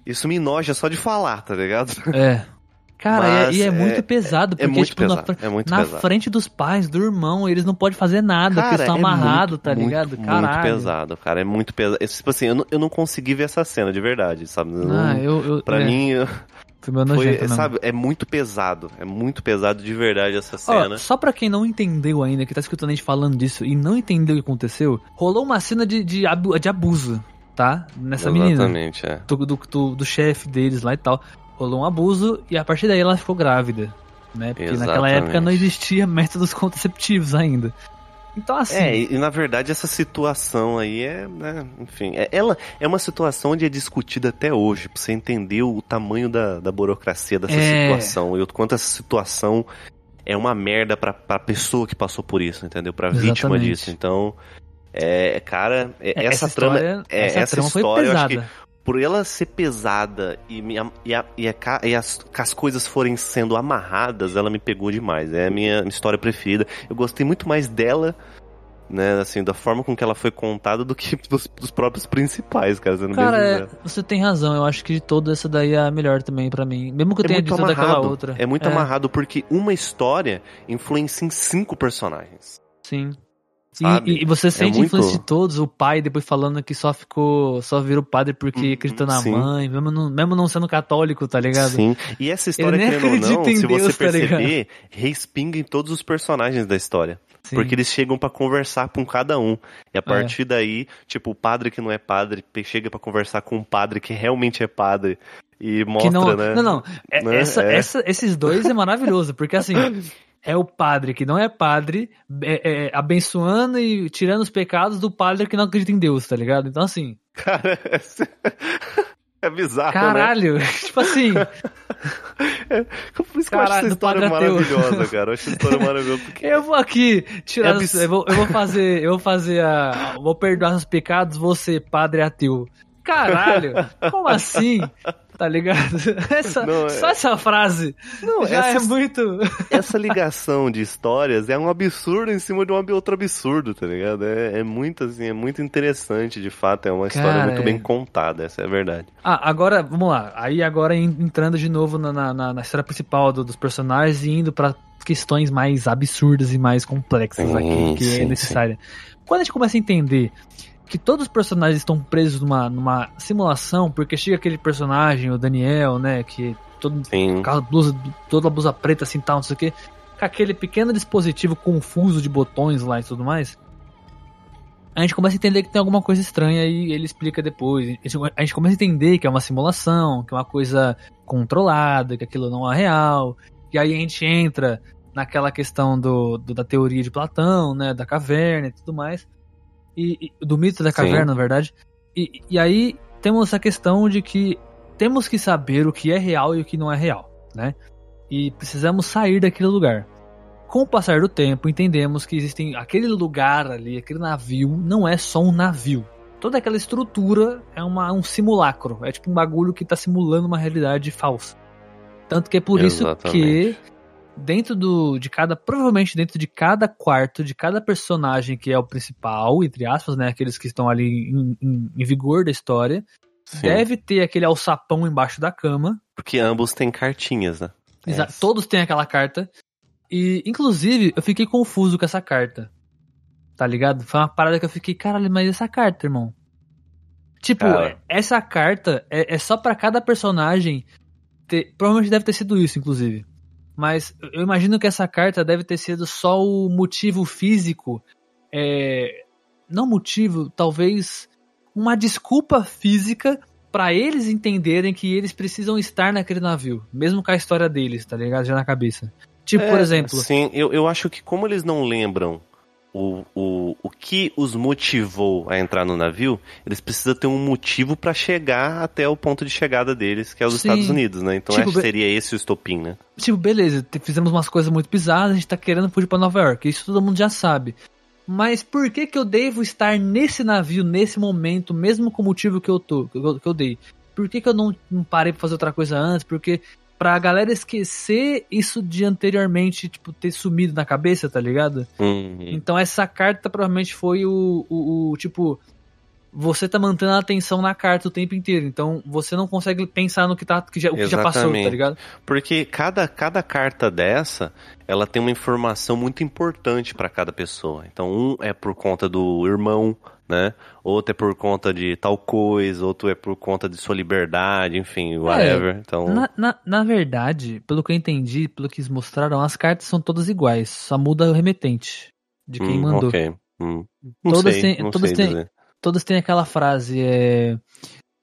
isso me noja só de falar, tá ligado? É. <laughs> Cara, e é- e é, é- muito pesado, É porque, muito tipo, na, pesado. É muito na pesado. frente dos pais, do irmão, eles não podem fazer nada, porque Cara, estão é amarrados, muito, tá muito, ligado? Muito Caralho. pesado, cara. É muito pesado. É, Tipo assim, eu não, eu não consegui ver essa cena de verdade, sabe? Eu Ah, não- eu, eu, Pra é, mim, meu foi, sabe, é muito pesado. É muito pesado de verdade essa Ó, cena. só pra quem não entendeu ainda, que tá escutando a gente falando disso e não entendeu o que aconteceu, rolou uma cena de, de, abu- de abuso, tá? Nessa menina. Exatamente, é. Do, do, do, do chefe deles lá e tal. Rolou um abuso e a partir daí ela ficou grávida. Né? Porque naquela Exatamente. época não existia métodos contraceptivos ainda. Então assim. É, e, na verdade essa situação aí é, né, enfim, é- ela é uma situação onde é discutida até hoje, pra você entender o tamanho da, da burocracia dessa É. situação e o quanto essa situação é uma merda pra, pra pessoa que passou por isso, entendeu? Pra vítima Exatamente. disso. Então, é, cara, é- É, essa, essa trama, história- é, essa essa, trama foi história, que pesada. Por ela ser pesada e, am- e, a- e a e as, as coisas forem sendo amarradas, ela me pegou demais. É a minha história preferida. Eu gostei muito mais dela, né, assim, da forma com que ela foi contada do que <laughs> dos, dos próprios principais, cara. Sendo Cara, é, você tem razão. Eu acho que de toda essa daí é a melhor também pra mim. Mesmo que eu É tenha muito visto daquela amarrado. outra. É muito amarrado porque uma história influencia em cinco personagens. Sim. Sabe? E, e você sente muito- influência de todos, o pai depois falando que só ficou, só virou padre porque Uhum, acreditou na sim. mãe, mesmo não, mesmo não sendo católico, tá ligado? Sim. E essa história, querendo ou não, se você Deus, tá perceber, respinga em todos os personagens da história. Sim. Porque eles chegam pra conversar com cada um. E a partir daí, tipo, o padre que não é padre chega pra conversar com um padre que realmente é padre. E mostra, que não, né? não, não. É- Né? essa- É. essa- esses dois é maravilhoso, porque assim, <laughs> é o padre que não é padre, é- é, abençoando e tirando os pecados do padre que não acredita em Deus, tá ligado? Então assim, Cara, <laughs> é bizarro, né? caralho, <laughs> tipo assim, Por isso que eu acho Caralho, essa história maravilhosa, cara. Eu acho essa história maravilhosa. Porque eu vou aqui tirar, É os- abs- eu, vou, eu vou fazer, eu vou fazer a, vou perdoar os pecados, você padre ateu. Caralho, como assim? Tá ligado? <laughs> Essa, Não, é- Só essa frase Não, já essa- é muito. <laughs> essa ligação de histórias é um absurdo em cima de um outro absurdo, tá ligado? É, é muito assim, é muito interessante, de fato. É uma história Cara, muito é. bem contada, essa é a verdade. Ah, agora, vamos lá. Aí agora en- entrando de novo na, na, na- história principal do- dos personagens e indo pra questões mais absurdas e mais complexas Sim, aqui, que sim, é necessária. Quando a gente começa a entender que todos os personagens estão presos numa, numa simulação, porque chega aquele personagem, o Daniel, né, que todo Sim. a blusa, toda a blusa preta assim, tal, não sei o que, com aquele pequeno dispositivo confuso de botões lá e tudo mais, a gente começa a entender que tem alguma coisa estranha e ele explica depois. A gente- A gente começa a entender que é uma simulação, que é uma coisa controlada, que aquilo não é real. E aí a gente entra naquela questão do, do- da teoria de Platão, né, da caverna e tudo mais. E, e- do mito da Sim. caverna, na verdade. E, e aí temos essa questão de que temos que saber o que é real e o que não é real, né? E precisamos sair daquele lugar. Com o passar do tempo, entendemos que existem aquele lugar ali, aquele navio, não é só um navio. Toda aquela estrutura é uma, um simulacro. É tipo um bagulho que tá simulando uma realidade falsa. Tanto que é por isso que Exatamente. Dentro do, de cada, provavelmente dentro de cada quarto, de cada personagem que é o principal, entre aspas, né, aqueles que estão ali em, em- em vigor da história, Sim. deve ter aquele alçapão embaixo da cama. Porque ambos têm cartinhas, né? É. Todos têm aquela carta. E, inclusive, eu fiquei confuso com essa carta. Tá ligado? Foi uma parada que eu fiquei, caralho, mas essa carta, irmão? Tipo, Cara. essa carta é, é só pra cada personagem ter. Provavelmente deve ter sido isso, inclusive. Mas eu imagino que essa carta deve ter sido só o motivo físico. É, não motivo, talvez uma desculpa física pra eles entenderem que eles precisam estar naquele navio, mesmo com a história deles, tá ligado? Já na cabeça. Tipo, por É, exemplo, Sim, eu, eu acho que como eles não lembram o, o, o que os motivou a entrar no navio, eles precisam ter um motivo pra chegar até o ponto de chegada deles, que é os Sim. Estados Unidos, né? Então Tipo, acho que be- seria esse o estopim, né? tipo, beleza, fizemos umas coisas muito bizarras, a gente tá querendo fugir pra Nova York, isso todo mundo já sabe. Mas por que que eu devo estar nesse navio, nesse momento, mesmo com o motivo que eu tô, que eu, que eu dei? Por que que eu não, não parei pra fazer outra coisa antes? Porque pra galera esquecer isso de anteriormente, tipo, ter sumido na cabeça, tá ligado? Uhum. Então essa carta provavelmente foi o, o, o, tipo. Você tá mantendo a atenção na carta o tempo inteiro. Então você não consegue pensar no que, tá, que já, o que já passou, tá ligado? Porque cada, cada carta dessa, ela tem uma informação muito importante pra cada pessoa. Então, um é por conta do irmão, né? Outro é por conta de tal coisa, outro é por conta de sua liberdade, enfim, whatever. então, É, Na, na, na verdade, pelo que eu entendi, pelo que eles mostraram, as cartas são todas iguais. Só muda o remetente de quem hum, mandou. ok. Hum. Não Todas sei, têm- não todas sei têm-. Todas têm aquela frase, é...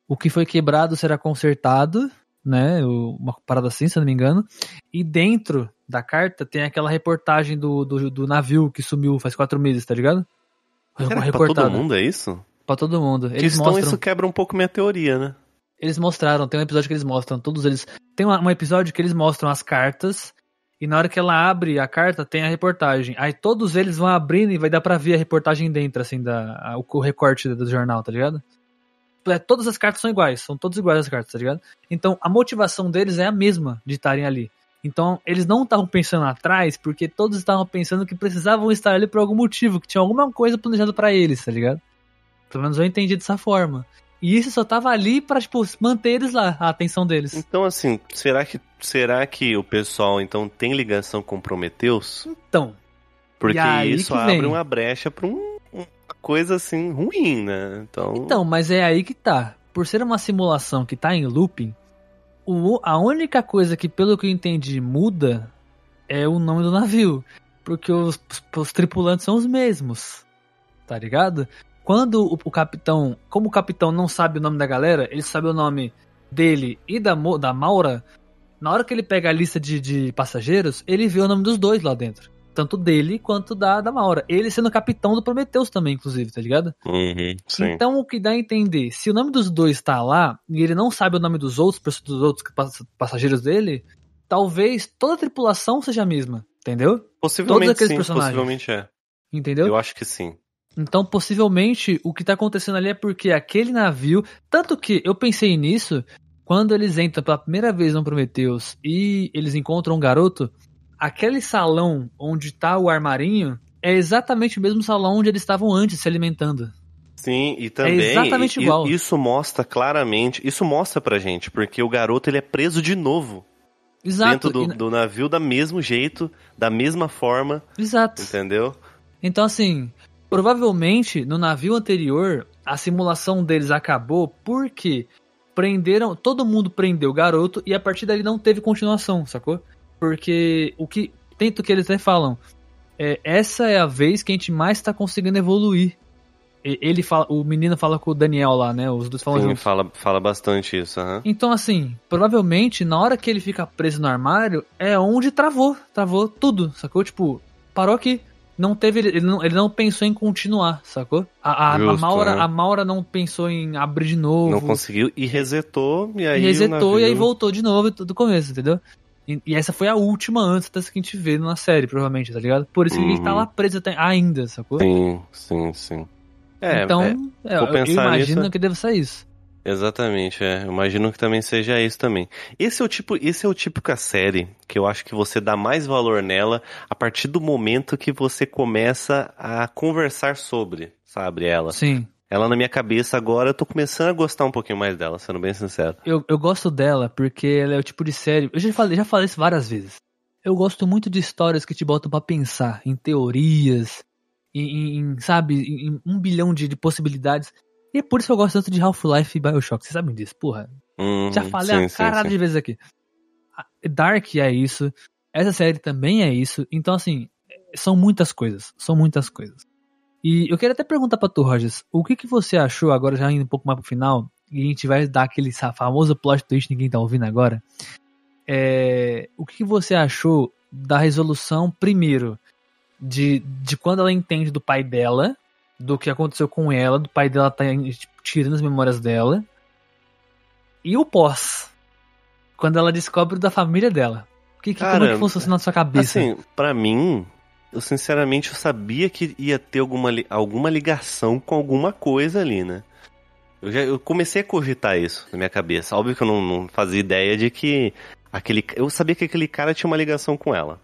O que foi quebrado será consertado, né? Uma parada assim, se eu não me engano. E dentro da carta tem aquela reportagem do, do, do navio que sumiu faz quatro meses, tá ligado? Cara, pra todo mundo é isso? Pra todo mundo. Eles então mostram, isso quebra um pouco minha teoria, né? eles mostraram, tem um episódio que eles mostram, todos eles. Tem uma- um episódio que eles mostram as cartas E na hora que ela abre a carta, tem a reportagem. Aí todos eles vão abrindo e vai dar pra ver a reportagem dentro, assim, da, a, o recorte do jornal, tá ligado? É, todas as cartas são iguais, são todas iguais as cartas, tá ligado? Então a motivação deles é a mesma de estarem ali. Então eles não estavam pensando atrás porque todos estavam pensando que precisavam estar ali por algum motivo, que tinha alguma coisa planejada para eles, tá ligado? Pelo menos eu entendi dessa forma. E isso só tava ali pra, tipo, manter eles lá, a atenção deles. Então, assim, será que, será que o pessoal, então, tem ligação com Prometheus? Então. Porque isso abre uma brecha pra um, uma coisa, assim, ruim, né? Então... então, mas é aí que tá. Por ser uma simulação que tá em looping, o, a única coisa que, pelo que eu entendi, muda é o nome do navio. Porque os, os tripulantes são os mesmos. Tá ligado? Quando o, o, capitão, como o capitão não sabe o nome da galera, ele sabe o nome dele e da, da Maura. Na hora que ele pega a lista de, de passageiros, ele vê o nome dos dois lá dentro. Tanto dele quanto da, da Maura. Ele sendo capitão do Prometheus também, inclusive, tá ligado? Uhum, então o que dá a entender, se o nome dos dois tá lá e ele não sabe o nome dos outros, dos outros passageiros dele, talvez toda a tripulação seja a mesma, entendeu? Possivelmente Todos aqueles sim, personagens. possivelmente é. Entendeu? Eu acho que sim. Então, possivelmente, o que tá acontecendo ali é porque aquele navio. Tanto que eu pensei nisso quando eles entram pela primeira vez no Prometheus e eles encontram um garoto. Aquele salão onde tá o armarinho é exatamente o mesmo salão onde eles estavam antes se alimentando. Sim, e também é exatamente igual. isso mostra claramente, isso mostra pra gente, porque o garoto ele é preso de novo. Exato. Dentro do, do navio da mesmo jeito, da mesma forma. Exato. Entendeu? Então assim, Provavelmente, no navio anterior, a simulação deles acabou porque prenderam, todo mundo prendeu o garoto e a partir dali não teve continuação, sacou? Porque o que tento que eles até falam, é, essa é a vez que a gente mais está conseguindo evoluir. Ele fala, o menino fala com o Daniel lá, né? Os dois falam Sim, juntos. fala, fala bastante isso, uhum. Então, assim, provavelmente, na hora que ele fica preso no armário, é onde travou. Travou tudo, sacou? Tipo, parou aqui não teve. Ele não, ele não pensou em continuar, sacou? A, a, Justo, a, Maura, né? a Maura não pensou em abrir de novo. Não conseguiu e resetou, e aí. E resetou navio... e aí voltou de novo do começo, entendeu? E, e, essa foi a última antes dessa que a gente vê na série, provavelmente, tá ligado? Por isso uhum. que ele tá uhum. lá preso até ainda, sacou? Sim, sim, sim. É, então, é, é, eu, eu imagino nisso... que deve ser isso. Exatamente, é. Eu imagino que também seja isso também. Esse é o tipo, esse é o típico a série que eu acho que você dá mais valor nela a partir do momento que você começa a conversar sobre, sabe, ela. Sim. Ela na minha cabeça agora, eu tô começando a gostar um pouquinho mais dela, sendo bem sincero. Eu, eu gosto dela porque ela é o tipo de série. Eu já falei, já falei isso várias vezes. Eu gosto muito de histórias que te botam para pensar, em teorias, em, em sabe, em um bilhão de, de possibilidades. E é por isso que eu gosto tanto de Half-Life e Bioshock. Vocês sabem disso, porra. Uhum, Já falei sim, a caralho de vezes aqui. Dark é isso. Essa série também é isso. Então, assim, são muitas coisas. São muitas coisas. E eu queria até perguntar pra tu, Rogers, o que, que você achou, agora já indo um pouco mais pro final, e a gente vai dar aquele famoso plot twist que ninguém tá ouvindo agora. É, o que, que você achou da resolução, primeiro, de, de quando ela entende do pai dela, do que aconteceu com ela, do pai dela tá tipo, tirando as memórias dela. E o pós. Quando ela descobre da família dela. Que, que, Cara, como é que funciona na sua cabeça? Assim, pra mim, eu sinceramente eu sabia que ia ter alguma, alguma ligação com alguma coisa ali, né? Eu, já, eu comecei a cogitar isso na minha cabeça. Óbvio que eu não, não fazia ideia de que aquele. Eu sabia que aquele cara tinha uma ligação com ela.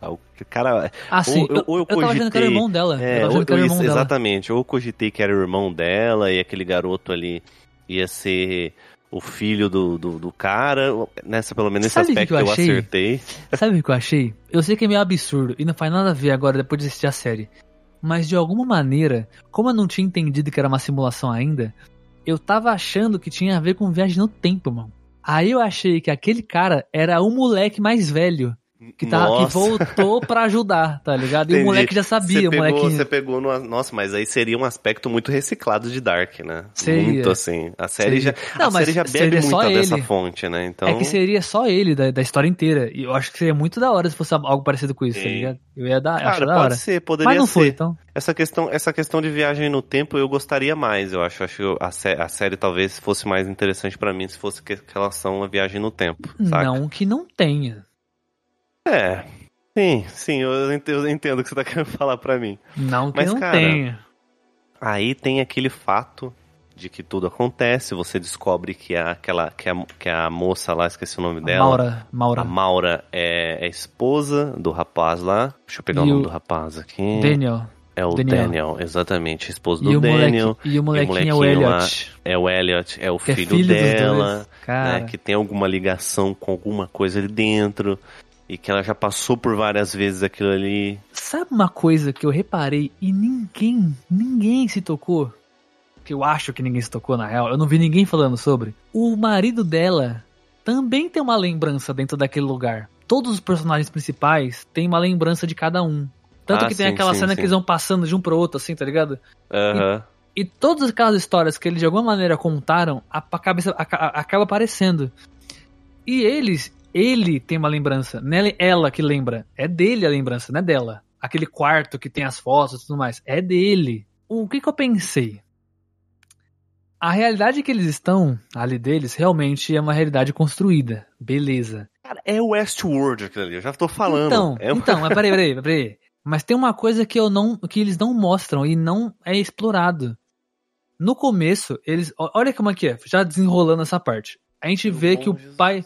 Ah, o cara. Ah, sim. Ou, ou eu, eu cogitei. Eu tava que era o irmão dela. É, eu ou, que era o irmão dela. Exatamente. Ou eu cogitei que era o irmão dela e aquele garoto ali ia ser o filho do, do, do cara. Nessa, pelo menos nesse Sabe aspecto que eu, eu acertei. <laughs> Sabe o que eu achei? Eu sei que é meio absurdo e não faz nada a ver agora depois de assistir a série. Mas de alguma maneira, como eu não tinha entendido que era uma simulação ainda, eu tava achando que tinha a ver com viagem no tempo, mano. Aí eu achei que aquele cara era o moleque mais velho que, tá, que voltou para ajudar, tá ligado? Entendi. E o moleque já sabia, você o moleque. Você pegou no. Nossa, mas aí seria um aspecto muito reciclado de Dark, né? Seria. Muito assim. A série seria. já. Não, a série já bebe muito dessa fonte, né? Então... É que seria só ele da, da história inteira. E eu acho que seria muito da hora se fosse algo parecido com isso, tá Sim. tá ligado? Eu ia dar. Cara, pode hora. ser, poderia Mas não ser. foi, então. Essa questão, essa questão de viagem no tempo eu gostaria mais, eu acho. Acho que a, sé a série talvez fosse mais interessante para mim se fosse que relação à viagem no tempo. Saca? Não que não tenha. É. Sim, sim, eu entendo, o que você tá querendo <laughs> falar pra mim. Não que Mas, não cara, tenha. Aí tem aquele fato de que tudo acontece, você descobre que é aquela que a, que a moça lá, esqueci o nome dela. Maura, Maura. A Maura é, é esposa do rapaz lá. Deixa eu pegar o E nome o do rapaz aqui. Daniel. É o Daniel. Daniel, exatamente, esposo E do o, Daniel. moleque, e o molequinho é o molequinho lá Elliot. É o Elliot, é o Que é filho, filho dela, né, que tem alguma ligação com alguma coisa ali dentro e que ela já passou por várias vezes aquilo ali. Sabe uma coisa que eu reparei e ninguém, ninguém se tocou? Que eu acho que ninguém se tocou na real. Eu não vi ninguém falando sobre. O marido dela também tem uma lembrança dentro daquele lugar. Todos os personagens principais têm uma lembrança de cada um. Tanto Ah, que tem sim, aquela sim, cena sim. que eles vão passando de um pro outro, assim, tá ligado? Aham. E todas aquelas histórias que eles de alguma maneira contaram, a, a cabeça a- acaba aparecendo. E eles, ele tem uma lembrança, não é ela que lembra, é dele a lembrança, não é dela. Aquele quarto que tem as fotos e tudo mais, é dele. O que que eu pensei? A realidade que eles estão ali deles realmente é uma realidade construída, beleza. Cara, é o Westworld aquilo ali, eu já tô falando. Então, é um- então, mas peraí, peraí, <laughs> peraí. Mas tem uma coisa que eu não, que eles não mostram e não é explorado. No começo, eles, olha como é que é, já desenrolando essa parte. A gente vê que o pai,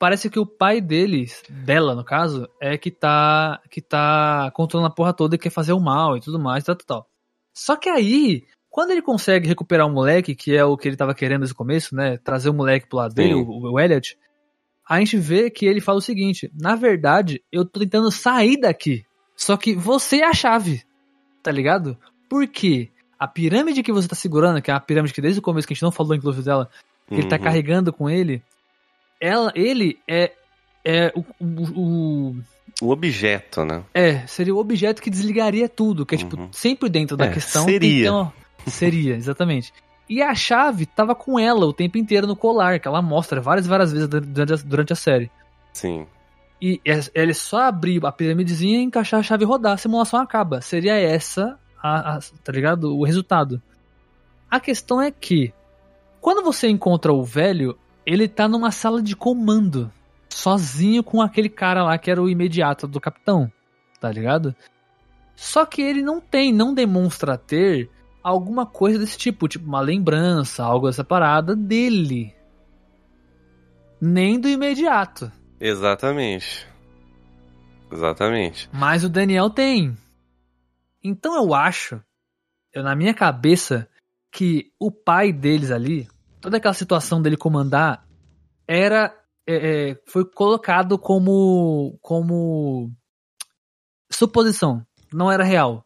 parece que o pai deles, dela no caso, é que tá, que tá controlando a porra toda e quer fazer o mal e tudo mais, tal, tal, tal. Só que aí, quando ele consegue recuperar o moleque, que é o que ele tava querendo desde o começo, né, trazer o moleque pro lado dele, o, o Elliot, a gente vê que ele fala o seguinte: na verdade, eu tô tentando sair daqui. Só que você é a chave. Tá ligado? Por quê? A pirâmide que você tá segurando, que é a pirâmide que desde o começo que a gente não falou, inclusive, dela, que ele tá Uhum. carregando com ele, ela, ele é. É o, o- o- O objeto, né? É, seria o objeto que desligaria tudo, que é tipo, Uhum. sempre dentro da É, questão. seria. uma- Seria, exatamente. E a chave tava com ela o tempo inteiro no colar, que ela mostra várias, várias vezes durante a, durante a série. Sim. E é, ele só abrir a piramidezinha, encaixar a chave e rodar, a simulação acaba. Seria essa, a, a- tá ligado? O resultado. A questão é que, quando você encontra o velho, ele tá numa sala de comando, sozinho com aquele cara lá que era o imediato do capitão, tá ligado? Só que ele não tem, não demonstra ter alguma coisa desse tipo, tipo uma lembrança, algo dessa parada dele. Nem do imediato. Exatamente. Exatamente. Mas o Daniel tem. Então eu acho, eu na minha cabeça, que o pai deles ali, toda aquela situação dele comandar, era. é, é, foi colocado como. como. suposição. Não era real.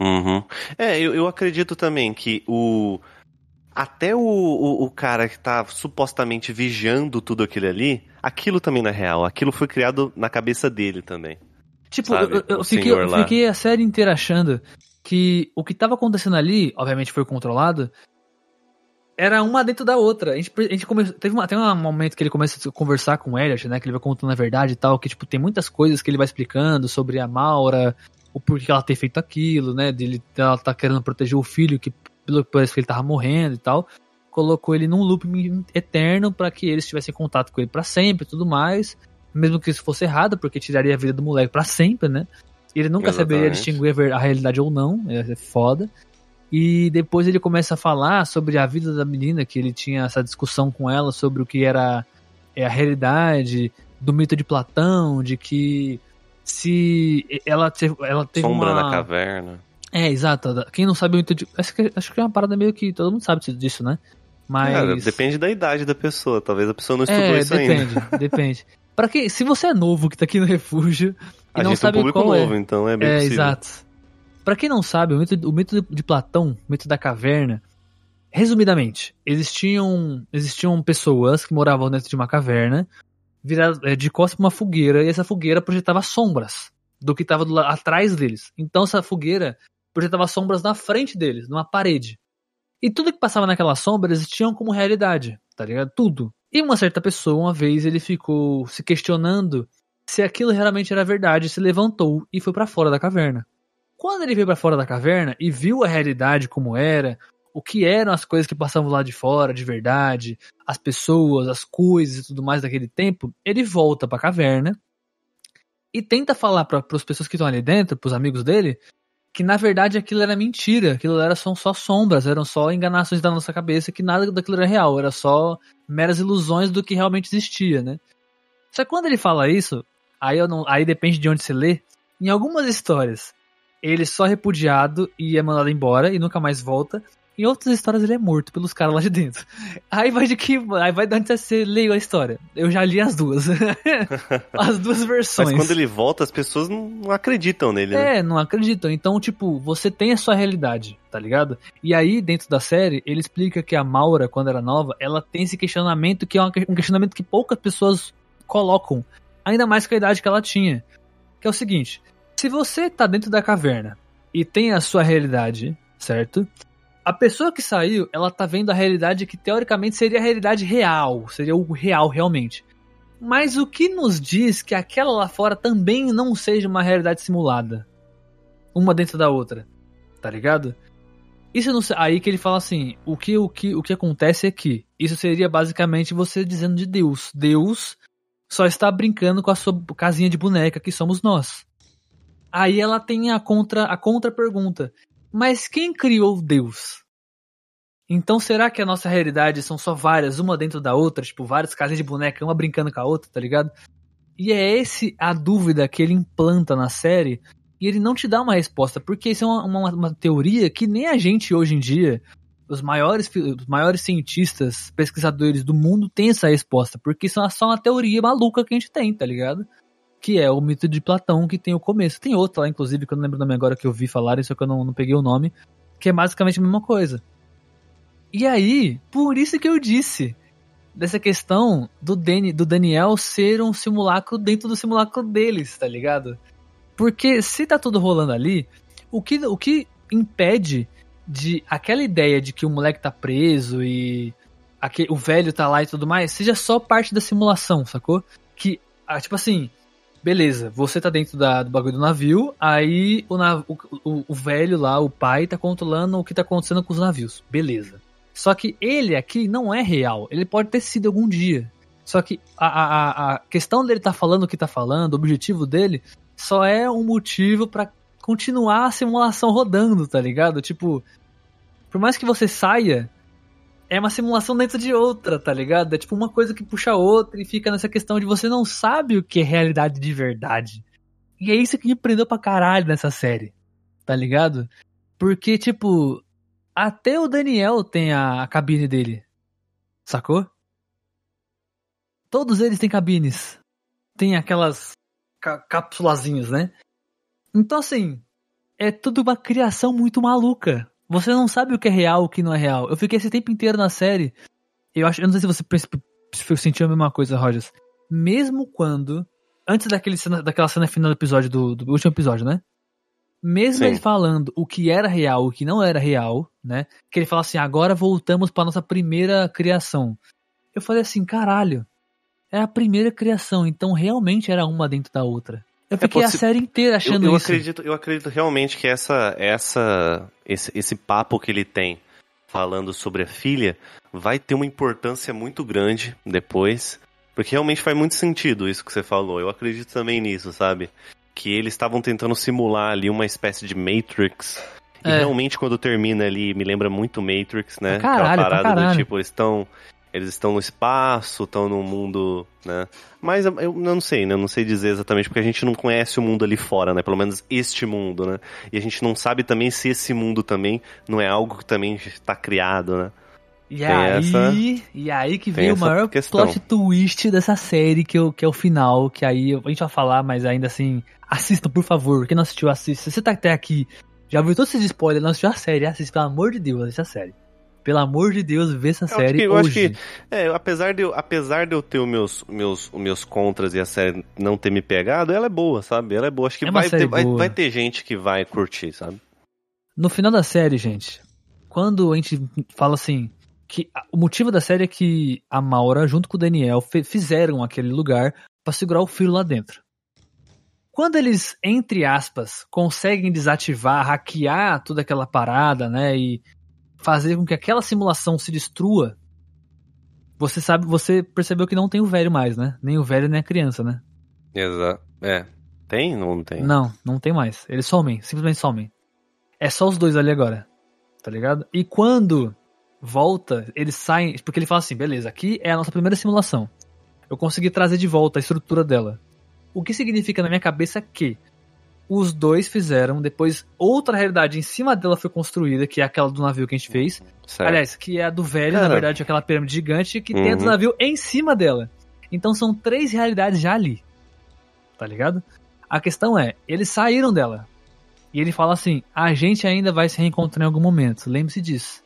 Uhum. É, eu, eu acredito também que o. Até o, o, o cara que tá supostamente vigiando tudo aquilo ali, aquilo também não é real. Aquilo foi criado na cabeça dele também. Tipo, Sabe, eu, eu fiquei, fiquei a série inteira achando que o que tava acontecendo ali, obviamente foi controlado, era uma dentro da outra. A gente, a gente começou, teve uma, tem um momento que ele começa a conversar com o Elliot, né, que ele vai contando a verdade e tal, que tipo, tem muitas coisas que ele vai explicando sobre a Maura, o porquê ela ter feito aquilo, né, dele, ela tá querendo proteger o filho, que pelo que parece que ele tava morrendo e tal. Colocou ele num loop eterno para que eles tivessem contato com ele para sempre e tudo mais mesmo que isso fosse errado, porque tiraria a vida do moleque pra sempre, né? Ele nunca saberia Exatamente. distinguir a realidade ou não, é foda. E depois ele começa a falar sobre a vida da menina, que ele tinha essa discussão com ela sobre o que era é, a realidade do mito de Platão, de que se ela, te- ela teve Sombra uma... na caverna. É, exato. Quem não sabe o mito de... Acho que, acho que é uma parada meio que todo mundo sabe disso, né? Mas... Cara, depende da idade da pessoa. Talvez a pessoa não estudou É, isso depende, ainda. depende. <laughs> Para que, se você é novo que tá aqui no refúgio e A não gente tem um sabe público qual novo, é, então é bem é possível. exato. Para quem não sabe, o mito, o mito de Platão, o mito da caverna, resumidamente, existiam existiam pessoas que moravam dentro de uma caverna, viradas é, de costas pra uma fogueira e essa fogueira projetava sombras do que estava atrás deles. Então essa fogueira projetava sombras na frente deles, numa parede. E tudo que passava naquela sombra eles tinham como realidade, tá ligado? Tudo. E uma certa pessoa, uma vez, ele ficou se questionando se aquilo realmente era verdade, se levantou e foi pra fora da caverna. Quando ele veio pra fora da caverna e viu a realidade como era, o que eram as coisas que passavam lá de fora de verdade, as pessoas, as coisas e tudo mais daquele tempo, ele volta pra caverna e tenta falar para as pessoas que estão ali dentro, pros amigos dele, que na verdade aquilo era mentira, aquilo era só, só sombras, eram só enganações da nossa cabeça, que nada daquilo era real, era só meras ilusões do que realmente existia, né? Só que quando ele fala isso, aí, não, aí depende de onde você lê, em algumas histórias ele é só repudiado e é mandado embora e nunca mais volta. Em outras histórias ele é morto pelos caras lá de dentro. <laughs> Aí vai de que. Aí vai de onde você leu a história. Eu já li as duas. <laughs> as duas versões. Mas quando ele volta, as pessoas não acreditam nele, né? É, não acreditam. Então, tipo, você tem a sua realidade, tá ligado? E aí, dentro da série, ele explica que a Maura, quando era nova, ela tem esse questionamento que é um questionamento que poucas pessoas colocam. Ainda mais com a idade que ela tinha. Que é o seguinte: se você tá dentro da caverna e tem a sua realidade, certo? A pessoa que saiu, ela tá vendo a realidade que teoricamente seria a realidade real, seria o real realmente. Mas o que nos diz que aquela lá fora também não seja uma realidade simulada? Uma dentro da outra, tá ligado? Isso não aí que ele fala assim, o que o que o que acontece é que isso seria basicamente você dizendo de Deus. Deus só está brincando com a sua casinha de boneca que somos nós. Aí ela tem a contra a contra pergunta: mas quem criou Deus? Então será que a nossa realidade são só várias, uma dentro da outra, tipo, várias casinhas de boneca, uma brincando com a outra, tá ligado? E é esse a dúvida que ele implanta na série, e ele não te dá uma resposta, porque isso é uma, uma, uma teoria que nem a gente hoje em dia, os maiores, os maiores cientistas, pesquisadores do mundo, tem essa resposta, porque isso é só uma teoria maluca que a gente tem, tá ligado? Que é o mito de Platão, que tem o começo. Tem outro lá, inclusive, que eu não lembro o nome agora que eu vi falar, só que eu não, não peguei o nome, que é basicamente a mesma coisa. E aí, por isso que eu disse dessa questão do, Dani, do Daniel ser um simulacro dentro do simulacro deles, tá ligado? Porque se tá tudo rolando ali, o que, o que impede de aquela ideia de que o moleque tá preso e aquele, o velho tá lá e tudo mais, seja só parte da simulação, sacou? Que, ah, tipo assim, beleza, você tá dentro da, do bagulho do navio, aí o, nav, o, o, o, velho lá, o pai, tá controlando o que tá acontecendo com os navios. Beleza. Só que ele aqui não é real. Ele pode ter sido algum dia. Só que a, a, a questão dele tá falando o que tá falando, o objetivo dele, só é um motivo para continuar a simulação rodando, tá ligado? Tipo, por mais que você saia, é uma simulação dentro de outra, tá ligado? É tipo uma coisa que puxa a outra e fica nessa questão de você não sabe o que é realidade de verdade. E é isso que me prendeu pra caralho nessa série, tá ligado? Porque, tipo, até o Daniel tem a, cabine dele, sacou? Todos eles têm cabines. Tem aquelas cápsulazinhas, né? Então, assim, é tudo uma criação muito maluca. Você não sabe o que é real o que não é real. Eu fiquei esse tempo inteiro na série. Eu acho, eu não sei se você sentiu a mesma coisa, Rogers. Mesmo quando antes daquele cena, daquela cena final do episódio do, do último episódio, né? Mesmo Sim. ele falando o que era real, o que não era real, né? Que ele fala assim: "Agora voltamos para nossa primeira criação". Eu falei assim: "Caralho. É a primeira criação, então realmente era uma dentro da outra". Eu é fiquei é a série inteira achando eu, eu isso. Acredito, eu acredito realmente que essa, essa, esse, esse papo que ele tem falando sobre a filha vai ter uma importância muito grande depois. Porque realmente faz muito sentido isso que você falou. Eu acredito também nisso, sabe? Que eles estavam tentando simular ali uma espécie de Matrix. É. E realmente quando termina ali, me lembra muito Matrix, né? Caralho, Aquela parada do tipo, eles estão eles estão no espaço, estão no mundo, né? Mas eu, eu não sei, né? Eu não sei dizer exatamente porque a gente não conhece o mundo ali fora, né? Pelo menos este mundo, né? E a gente não sabe também se esse mundo também não é algo que também está criado, né? E Tem aí, essa... e aí que vem o maior questão. plot twist dessa série, que, eu, que é o final, que aí a gente vai falar, mas ainda assim, assista, por favor. Quem não assistiu, assista. Se você tá até aqui, já viu todos esses spoilers, não assistiu a série, assista, pelo amor de Deus, assista a série. Pelo amor de Deus, vê essa eu série que, eu hoje. Acho que, é, apesar de, eu, apesar de eu ter os meus, meus, meus contras e a série não ter me pegado, ela é boa, sabe? Ela é boa. Acho que é vai, ter, vai, vai ter gente que vai curtir, sabe? No final da série, gente, quando a gente fala assim, que o motivo da série é que a Maura, junto com o Daniel, fizeram aquele lugar para segurar o filho lá dentro. Quando eles, entre aspas, conseguem desativar, hackear toda aquela parada, né, e fazer com que aquela simulação se destrua, você sabe, você percebeu que não tem o velho mais, né? Nem o velho nem a criança, né? Exato. É. Tem? Não tem. Não, não tem mais. Eles somem, simplesmente somem. É só os dois ali agora. Tá ligado? E quando volta, eles saem. Porque ele fala assim: beleza, aqui é a nossa primeira simulação. Eu consegui trazer de volta a estrutura dela. O que significa na minha cabeça que os dois fizeram, depois outra realidade em cima dela foi construída, que é aquela do navio que a gente fez. Certo. Aliás, que é a do velho, Cara. na verdade, aquela pirâmide gigante, que tem a do Uhum. navio em cima dela. Então são três realidades já ali. Tá ligado? A questão é, eles saíram dela. E ele fala assim: a gente ainda vai se reencontrar em algum momento, lembre-se disso.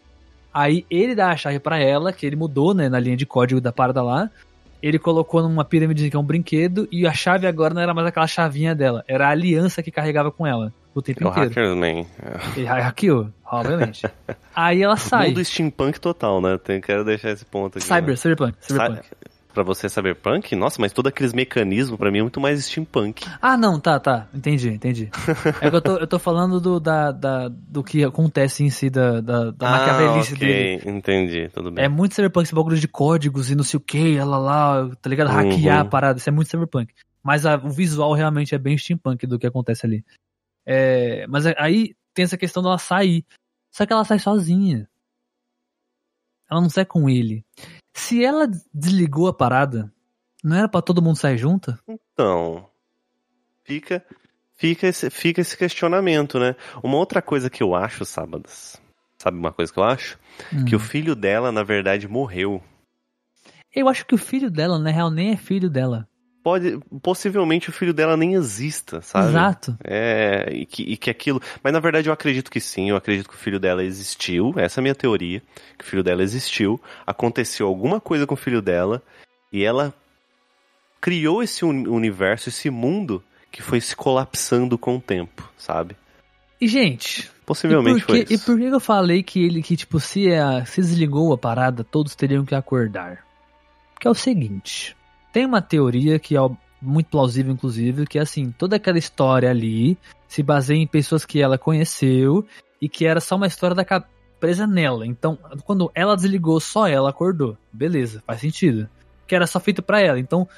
Aí ele dá a chave pra ela, que ele mudou, né, na linha de código da parada lá. Ele colocou numa pirâmide que é um brinquedo, e a chave agora não era mais aquela chavinha dela, era a aliança que carregava com ela o tempo É o inteiro. Hackerman. E hackeou, obviamente. Aí ela <laughs> sai. Mundo steampunk total, né? Tem, quero deixar esse ponto aqui. Cyber, né? cyberpunk, cyberpunk. Sa- Pra você cyberpunk? Nossa, mas todos aqueles mecanismos pra mim é muito mais steampunk. Ah, não, tá, tá. Entendi, entendi. <laughs> É que eu tô, eu tô falando do, da, da- do que acontece em si, da, da, da maquiavelice ah, ok, dele. entendi, tudo bem. É muito cyberpunk esse bagulho de códigos e não sei o que, lá lá, tá ligado? Hackear Uhum. a parada, isso é muito cyberpunk. Mas a- o visual realmente é bem steampunk do que acontece ali. É, mas é- aí tem essa questão dela sair. Só que ela sai sozinha. Ela não sai com ele. Se ela desligou a parada, não era pra todo mundo sair junto? Então, fica, fica, esse, fica esse questionamento, né? Uma outra coisa que eu acho, Sábados, sabe uma coisa que eu acho? Que o Hum. filho dela, na verdade, morreu. Eu acho que o filho dela, na real, nem é filho dela. Pode, possivelmente o filho dela nem exista, sabe? Exato. É, e que, e que aquilo. Mas na verdade eu acredito que sim, eu acredito que o filho dela existiu, essa é a minha teoria. Que o filho dela existiu, aconteceu alguma coisa com o filho dela, e ela criou esse uni- universo, esse mundo que foi se colapsando com o tempo, sabe? E, gente, e Possivelmente por, que, foi e isso. por que eu falei que ele, que, tipo, se, a, se desligou a parada, todos teriam que acordar? Que é o seguinte: tem uma teoria que é muito plausível, inclusive, que é assim: toda aquela história ali se baseia em pessoas que ela conheceu e que era só uma história da presa nela. Então, quando ela desligou, só ela acordou. Beleza, faz sentido. Que era só feito pra ela. Então,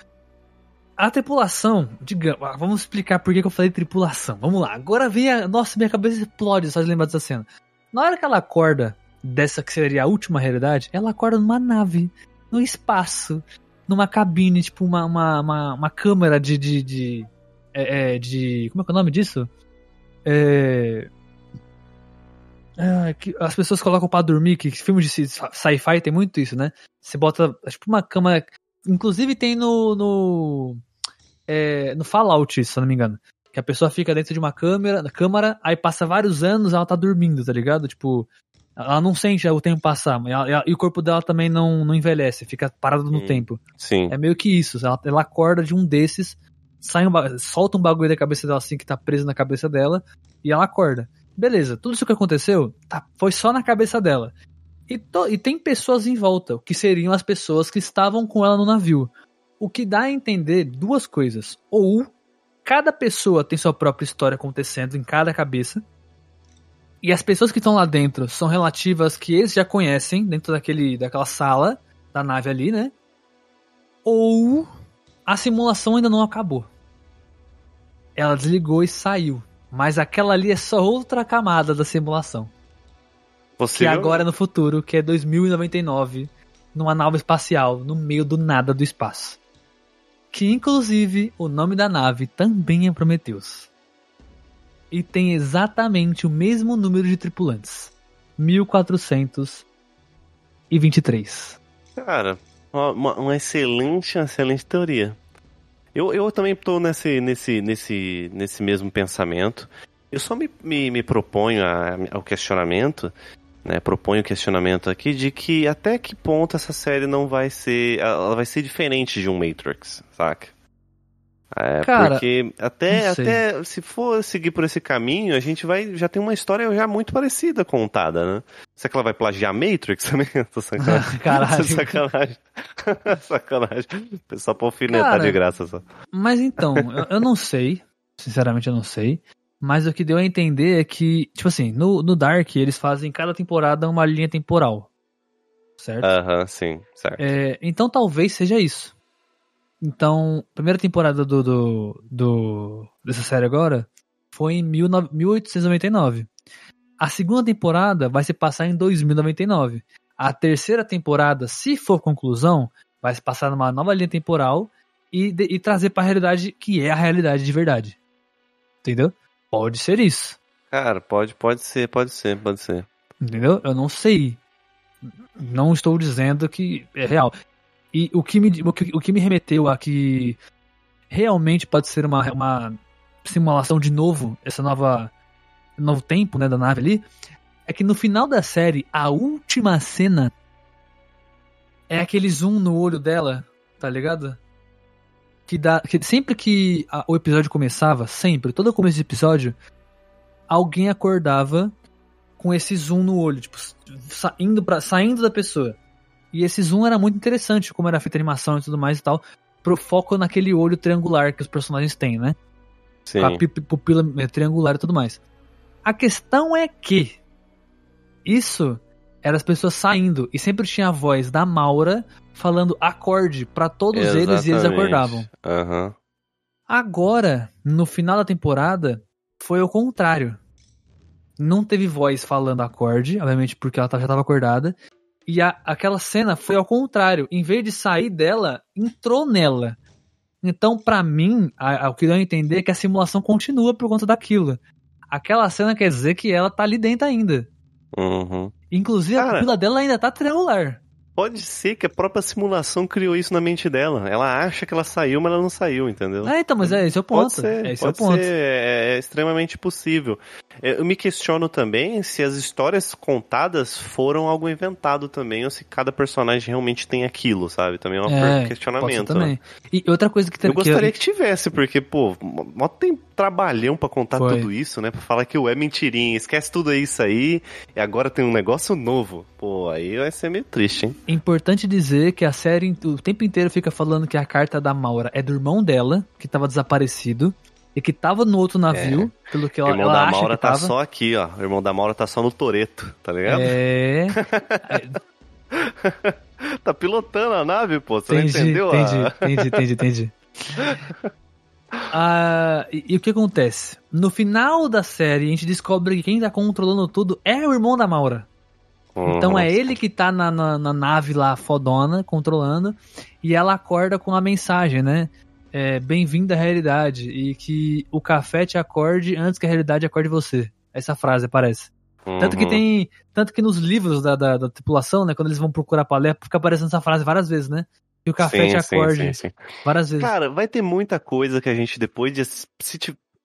a tripulação, digamos, ah, vamos explicar por que que eu falei tripulação. Vamos lá. Agora vem a. Nossa, minha cabeça explode só de lembrar dessa cena. Na hora que ela acorda dessa que seria a última realidade, ela acorda numa nave, no espaço, numa cabine, tipo uma, uma, uma, uma câmera de. de, de, é, é, de- Como é que é o nome disso? É. Ah, as pessoas colocam pra dormir, que filme de sci- sci-fi tem muito isso, né? Você bota, tipo, uma cama. Inclusive tem no. no, é, no Fallout, se eu não me engano. Que a pessoa fica dentro de uma câmera, câmara, aí passa vários anos ela tá dormindo, tá ligado? Tipo, ela não sente o tempo passar, ela- ela- e o corpo dela também não, não envelhece, fica parado no Hum. tempo. Sim. É meio que isso. Ela, ela acorda de um desses, sai um, solta um bagulho da cabeça dela assim que tá preso na cabeça dela, e ela acorda. Beleza, tudo isso que aconteceu tá, foi só na cabeça dela. E, to- e tem pessoas em volta, que seriam as pessoas que estavam com ela no navio. O que dá a entender duas coisas. Ou cada pessoa tem sua própria história acontecendo em cada cabeça. E as pessoas que estão lá dentro são relativas que eles já conhecem dentro daquele, daquela sala da nave ali, né? Ou a simulação ainda não acabou. Ela desligou e saiu. Mas aquela ali é só outra camada da simulação. Que Possível- agora é no futuro, que é 2099, numa nave espacial, no meio do nada do espaço. Que inclusive o nome da nave também é Prometheus. E tem exatamente o mesmo número de tripulantes. 1423. Cara, uma, uma- excelente, uma excelente teoria. Eu, eu também tô nesse, nesse, nesse, nesse mesmo pensamento. Eu só me, me, me proponho a- ao questionamento, né? Proponho o questionamento aqui de que até que ponto essa série não vai ser. Ela vai ser diferente de um Matrix, saca? É, Cara, porque até, até se for seguir por esse caminho, a gente vai já tem uma história já muito parecida contada, né? Será que ela vai plagiar Matrix <laughs> também? Tô <laughs> sacanagem. Caralho. <laughs> Sacanagem. Sacanagem. Só pra alfinetar de graça só. Mas então, eu, eu não sei. Sinceramente, eu não sei. Mas o que deu a entender é que, tipo assim, no, no Dark, eles fazem cada temporada uma linha temporal. Certo? Aham, sim, certo. É, então talvez seja isso. Então, a primeira temporada do, do, do- dessa série agora foi em 19 1899. A segunda temporada vai se passar em 2099. A terceira temporada, se for conclusão, vai se passar numa nova linha temporal e, de- e trazer pra realidade que é a realidade de verdade. Entendeu? Pode ser isso. Cara, pode, pode ser, pode ser, pode ser. Entendeu? Eu não sei. Não estou dizendo que é real. E o que me, o que, o que me remeteu a que realmente pode ser uma, uma simulação de novo, essa nova novo tempo né, da nave ali, é que no final da série, a última cena é aquele zoom no olho dela, tá ligado? Que dá. Que sempre que a- o episódio começava, sempre, todo começo de episódio, alguém acordava com esse zoom no olho, tipo, saindo, pra, saindo da pessoa. E esse zoom era muito interessante, como era feita animação e tudo mais e tal, pro foco naquele olho triangular que os personagens têm, né? Sim. Com a pi- pupila eh, triangular e tudo mais. A questão é que isso era as pessoas saindo e sempre tinha a voz da Maura falando acorde pra todos eles e eles Exatamente. acordavam. Aham. Agora, no final da temporada, foi o contrário. Não teve voz falando acorde, obviamente porque ela tá- já tava acordada. E a- aquela cena foi ao contrário. Em vez de sair dela, entrou nela. Então, pra mim, a- a- o que deu a entender é que a simulação continua por conta daquilo. Aquela cena quer dizer que ela tá ali dentro ainda. Uhum. Inclusive, a Cara. pupila dela ainda tá triangular. Pode ser que a própria simulação criou isso na mente dela. Ela acha que ela saiu, mas ela não saiu, entendeu? É, então, mas é esse é o ponto. Pode ser, esse pode é o ponto. ser, é, é extremamente possível. É, Eu me questiono também se as histórias contadas foram algo inventado também, ou se cada personagem realmente tem aquilo, sabe? Também é um É, questionamento. também. né? E outra coisa que Eu gostaria que tivesse, porque, pô, mó tem trabalhão pra contar Foi. tudo isso, né? Pra falar que o é mentirinha, esquece tudo isso aí, e agora tem um negócio novo. Pô, aí vai ser meio triste, hein? Importante dizer que a série o tempo inteiro fica falando que a carta da Maura é do irmão dela, que tava desaparecido, e que tava no outro navio, pelo que o ela, irmão ela da acha Maura que tá tava. só aqui, ó. O irmão da Maura tá só no Toreto, tá ligado? É. <laughs> Tá pilotando a nave, pô. Você entendi, não entendeu? a- entendi, entendi, entendi, entendi. <laughs> Ah, e, e o que acontece? No final da série, a gente descobre que quem tá controlando tudo é o irmão da Maura. Então Uhum. é ele que tá na, na, na nave lá, fodona, controlando, e ela acorda com a mensagem, né? É, Bem-vindo à realidade, e que o café te acorde antes que a realidade acorde você. Essa frase aparece. Tanto que Uhum. tem. Tanto que nos livros da, da, da tripulação, né? Quando eles vão procurar palé, fica aparecendo essa frase várias vezes, né? Que o café Sim, te sim, acorde sim, sim. várias vezes. Cara, vai ter muita coisa que a gente depois de. Se,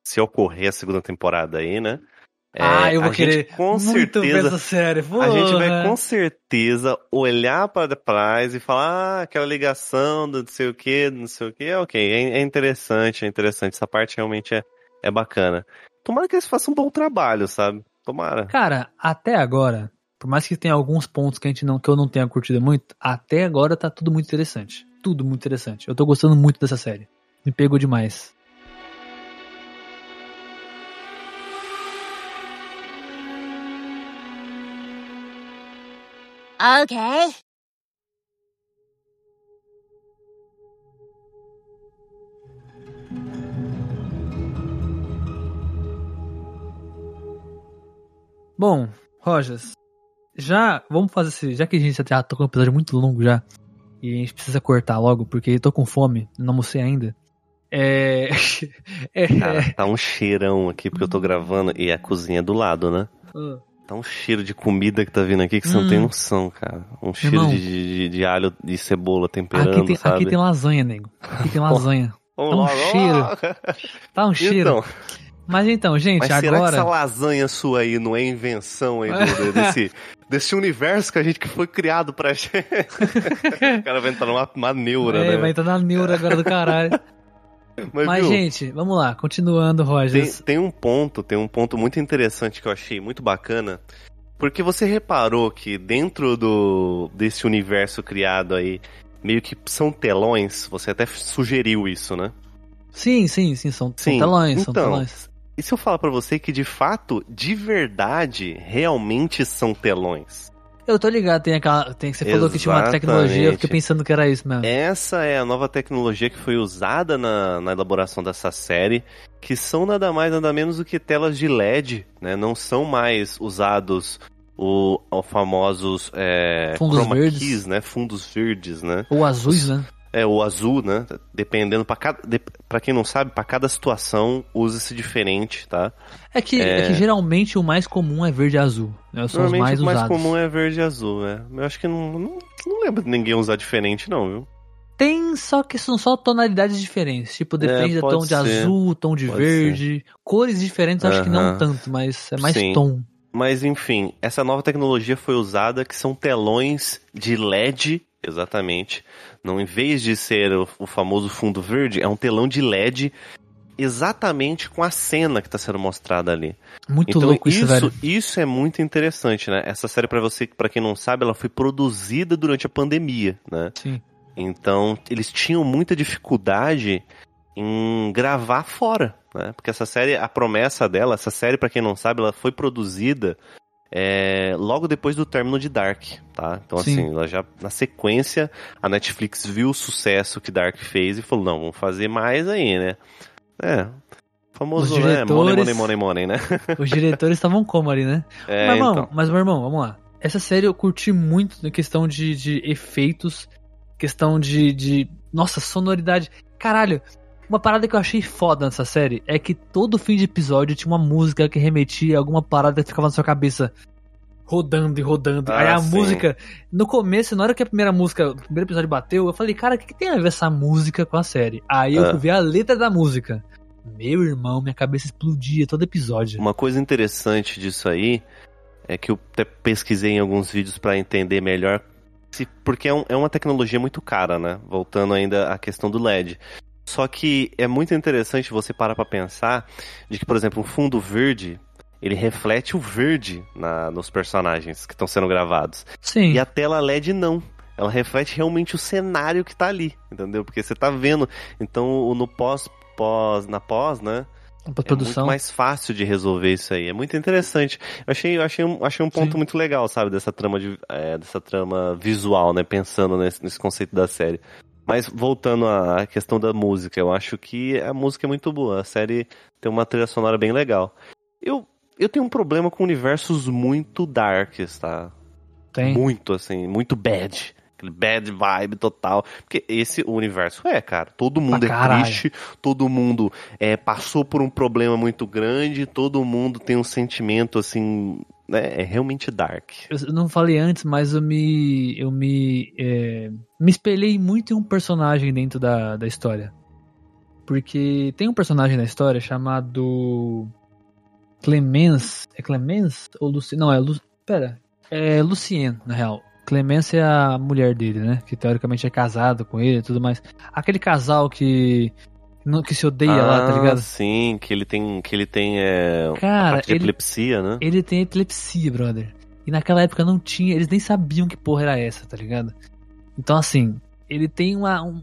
se ocorrer a segunda temporada aí, né? É, ah, eu vou a gente querer com muito ver certeza essa série. A gente vai porra. com certeza olhar para trás e falar, ah, aquela ligação do não sei o que, não sei o que, ok, é, é interessante, é interessante, essa parte realmente é, é bacana. Tomara que eles façam um bom trabalho, sabe? Tomara. Cara, até agora, por mais que tenha alguns pontos que a gente não que eu não tenha curtido muito, até agora tá tudo muito interessante. Tudo muito interessante. Eu tô gostando muito dessa série. Me pegou demais. Okay. Bom, Rojas, já vamos fazer esse, já que a gente já tá com um episódio muito longo já e a gente precisa cortar logo porque eu tô com fome, não almocei ainda. É, <laughs> é, Cara, tá um cheirão aqui porque eu tô gravando e a cozinha é do lado, né? Ah. Tá um cheiro de comida que tá vindo aqui que você não Hum. tem noção, cara. Um cheiro Irmão. de, de, de alho e cebola temperando, aqui, tem, sabe? aqui tem lasanha, nego. Aqui tem <laughs> lasanha. Vamos tá um cheiro. Tá um cheiro. Então, Mas então, gente, Mas será que agora. essa lasanha sua aí não é invenção aí do- desse, <laughs> desse universo que a gente que foi criado pra gente? <laughs> o cara vai entrar numa, numa neura, É, né? vai entrar na neura agora do caralho. Mas, Mas, viu, gente, vamos lá, continuando, tem, Rogers. tem um ponto, tem um ponto muito interessante que eu achei muito bacana. Porque você reparou que dentro do desse universo criado aí, meio que são telões, você até sugeriu isso, né? Sim, sim, sim, são, são Sim, telões, são então, telões. E se eu falar pra você que de fato, de verdade, realmente são telões? Eu tô ligado, tem aquela. Tem, você falou que tinha uma tecnologia, eu fiquei Exatamente. pensando que era isso mesmo. Essa é a nova tecnologia que foi usada na, na elaboração dessa série, que são nada mais nada menos do que telas de LED, né? Não são mais usados o, o famosos é, Fundos verdes. keys, né? Fundos verdes, né? Ou azuis, né? É, o azul, né? Dependendo, para cada, de, pra quem não sabe, para cada situação usa-se diferente, tá? É que, é... É. que geralmente o mais comum é verde e azul. Né? São Normalmente mais o mais usados. comum é verde e azul, né? Eu acho que não, não, não lembro de ninguém usar diferente, não, viu? Tem só que são só tonalidades diferentes. Tipo, depende do É, pode tom de ser. azul, tom de Pode verde. Cores diferentes, acho que não tanto, mas é mais Sim. tom. Mas enfim, essa nova tecnologia foi usada que são telões de LED, exatamente. Não, em vez de ser o, o famoso fundo verde, é um telão de LED exatamente com a cena que está sendo mostrada ali. Muito então louco isso, isso, velho. isso é muito interessante, né? Essa série para você, para quem não sabe, ela foi produzida durante a pandemia, né? Sim. Então, eles tinham muita dificuldade em gravar fora, né? Porque essa série, a promessa dela, essa série, pra quem não sabe, ela foi produzida é, logo depois do término de Dark, tá? Então, Sim. assim, ela já, na sequência, a Netflix viu o sucesso que Dark fez e falou, não, vamos fazer mais aí, né? É, famoso, Os né? Money, money, money, money, né? <laughs> Os diretores estavam como ali, né? É, meu irmão, então. mas meu irmão, vamos lá. Essa série eu curti muito na questão de, de efeitos, questão de, de. Nossa, sonoridade. Caralho, uma parada que eu achei foda nessa série é que todo fim de episódio tinha uma música que remetia a alguma parada que ficava na sua cabeça. Rodando e rodando. Ah, Aí a sim. música. No começo, na hora que a primeira música, o primeiro episódio bateu, eu falei, cara, o que, que tem a ver essa música com a série? Aí eu Ah. fui ver a letra da música. Meu irmão, minha cabeça explodia todo episódio. Uma coisa interessante disso aí é que eu até pesquisei em alguns vídeos pra entender melhor, porque é, um- é uma tecnologia muito cara, né? Voltando ainda à questão do LED. Só que é muito interessante você parar pra pensar de que, por exemplo, um fundo verde ele reflete o verde na- nos personagens que estão sendo gravados. Sim. E a tela LED não. Ela reflete realmente o cenário que tá ali, entendeu? Porque você tá vendo. Então, no pós, pós, na pós, né? É muito mais fácil de resolver isso aí. É muito interessante. Eu achei, eu achei, um, achei um ponto Sim. muito legal, sabe? Dessa trama, de, é, dessa trama visual, né? Pensando nesse, nesse conceito da série. Mas voltando à questão da música, eu acho que a música é muito boa. A série tem uma trilha sonora bem legal. Eu, eu tenho um problema com universos muito darks, tá? Tem. Muito, assim, muito bad. Aquele bad vibe total. Porque esse universo é, cara. Todo mundo é caralho. triste, todo mundo é, passou por um problema muito grande, todo mundo tem um sentimento, assim, né? É realmente dark. Eu não falei antes, mas eu me. Eu me. é, me espelhei muito em um personagem dentro da, da história. Porque tem um personagem na história chamado. Clemence. É Clemence? Ou Lucien? Não, é Lu, Pera. É Lucien, na real. Clemence é a mulher dele, né? Que teoricamente é casado com ele e tudo mais. Aquele casal que. Não- Que se odeia lá, tá Ah, ligado? Sim, que ele tem, que ele tem é, Cara, ele, epilepsia, né? ele tem epilepsia, brother. E naquela época não tinha, eles nem sabiam que porra era essa, tá ligado? Então, assim, ele tem uma, um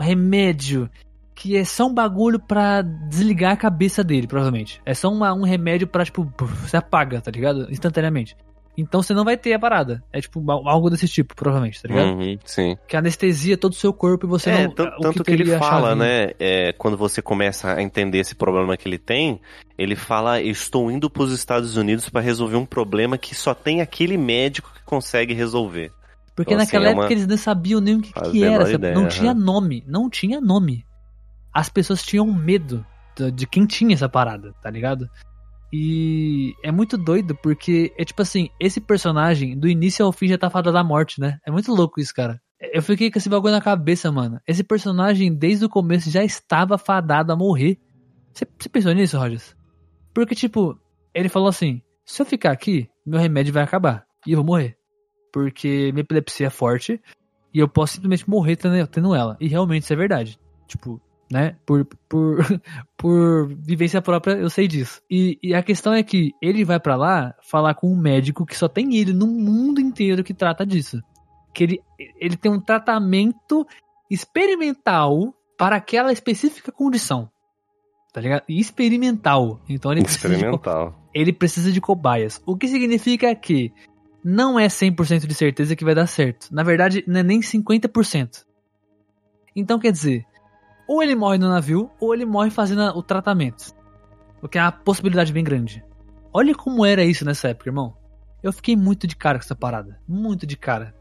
remédio que é só um bagulho pra desligar a cabeça dele, provavelmente. É só uma- um remédio pra, tipo, você apaga, tá ligado? Instantaneamente. Então você não vai ter a parada. É tipo al- algo desse tipo, provavelmente, tá ligado? Uhum, sim. Que anestesia todo o seu corpo e você é, não. tanto que, ele teria a fala, chavinha. né? é, quando você começa a entender esse problema que ele tem, ele fala: Estou indo para os Estados Unidos para resolver um problema que só tem aquele médico que consegue resolver. Porque Então, assim, naquela é época uma- eles não sabiam nem o que, que era. ideia, não aham. tinha nome. Não tinha nome. As pessoas tinham medo de- de quem tinha essa parada, tá ligado? E é muito doido porque é tipo assim, esse personagem do início ao fim já tá fadado da morte, né? É muito louco isso, cara. Eu fiquei com esse bagulho na cabeça, mano. Esse personagem desde o começo já estava fadado a morrer. Você pensou nisso, Rogers? Porque tipo, ele falou assim: se eu ficar aqui, meu remédio vai acabar e eu vou morrer. Porque minha epilepsia é forte e eu posso simplesmente morrer tendo ela. E realmente isso é verdade. Tipo, né? Por, por, <laughs> por vivência própria, eu sei disso. E, e a questão é que ele vai pra lá falar com um médico que só tem ele no mundo inteiro que trata disso. Que ele, ele tem um tratamento experimental para aquela específica condição. Tá ligado? Experimental. Então ele precisa de, Experimental. ele precisa de cobaias. O que significa que não é 100% de certeza que vai dar certo. Na verdade, não é nem 50%. Então quer dizer, ou ele morre no navio, ou ele morre fazendo o tratamento. O que é uma possibilidade bem grande. Olha como era isso nessa época, irmão. Eu fiquei muito de cara com essa parada. Muito de cara.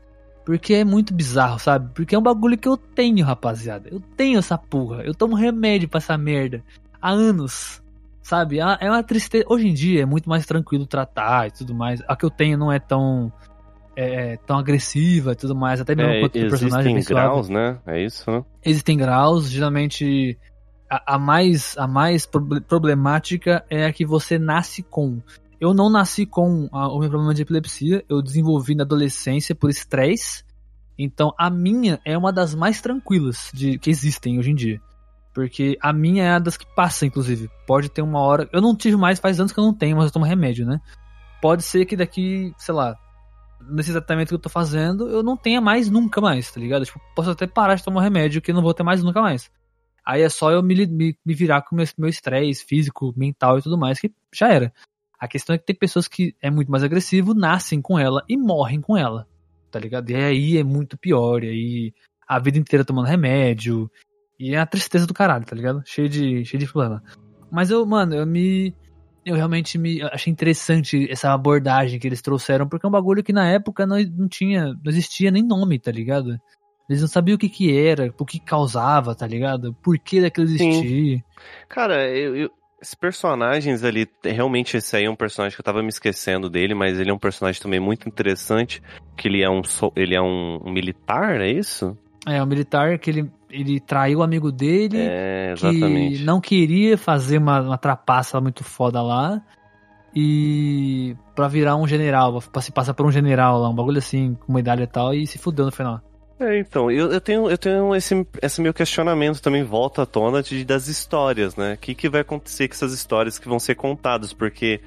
Porque é muito bizarro, sabe? Porque é um bagulho que eu tenho, rapaziada. Eu tenho essa porra. Eu tomo remédio pra essa merda. Há anos. Sabe? É, é uma tristeza. Hoje em dia é muito mais tranquilo tratar e tudo mais. A que eu tenho não é tão. É, tão agressiva e tudo mais. Até mesmo É, quanto o personagem é existem suave. graus, né? É isso, né? Existem graus, geralmente a, a mais, a mais proble- problemática é a que você nasce com. Eu não nasci com a- o meu problema de epilepsia, eu desenvolvi na adolescência por estresse. Então a minha é uma das mais tranquilas de que existem hoje em dia. Porque a minha é a das que passa, inclusive. Pode ter uma hora. Eu não tive mais, faz anos que eu não tenho, mas eu tomo remédio, né? Pode ser que daqui, sei lá, nesse tratamento que eu tô fazendo, eu não tenha mais nunca mais, tá ligado? Tipo, posso até parar de tomar remédio que eu não vou ter mais nunca mais. Aí é só eu me, me, me virar com meu meu estresse físico, mental e tudo mais, que já era. A questão é que tem pessoas que é muito mais agressivo, nascem com ela e morrem com ela, tá ligado? E aí é muito pior, e aí a vida inteira tomando remédio, e é a tristeza do caralho, tá ligado? Cheio de, cheio de problema. Mas eu, mano, eu me. Eu realmente me achei interessante essa abordagem que eles trouxeram, porque é um bagulho que na época não, não tinha, não existia nem nome, tá ligado? Eles não sabiam o que que era, o que causava, tá ligado? Por que daquilo Sim. existir. Cara, eu, eu- esses personagens ali, realmente esse aí é um personagem que eu tava me esquecendo dele, mas ele é um personagem também muito interessante, que ele é um, ele é um militar, é isso? É, o militar que ele, ele traiu o amigo dele, É, exatamente. que não queria fazer uma, uma trapaça muito foda lá, e pra virar um general, pra se passar por um general lá, um bagulho assim, com uma idade e tal, e se fudeu no final. É, então, eu, eu tenho, eu tenho esse, esse meu questionamento também volta à tona de, das histórias, né? O que, que vai acontecer com essas histórias que vão ser contadas? Porque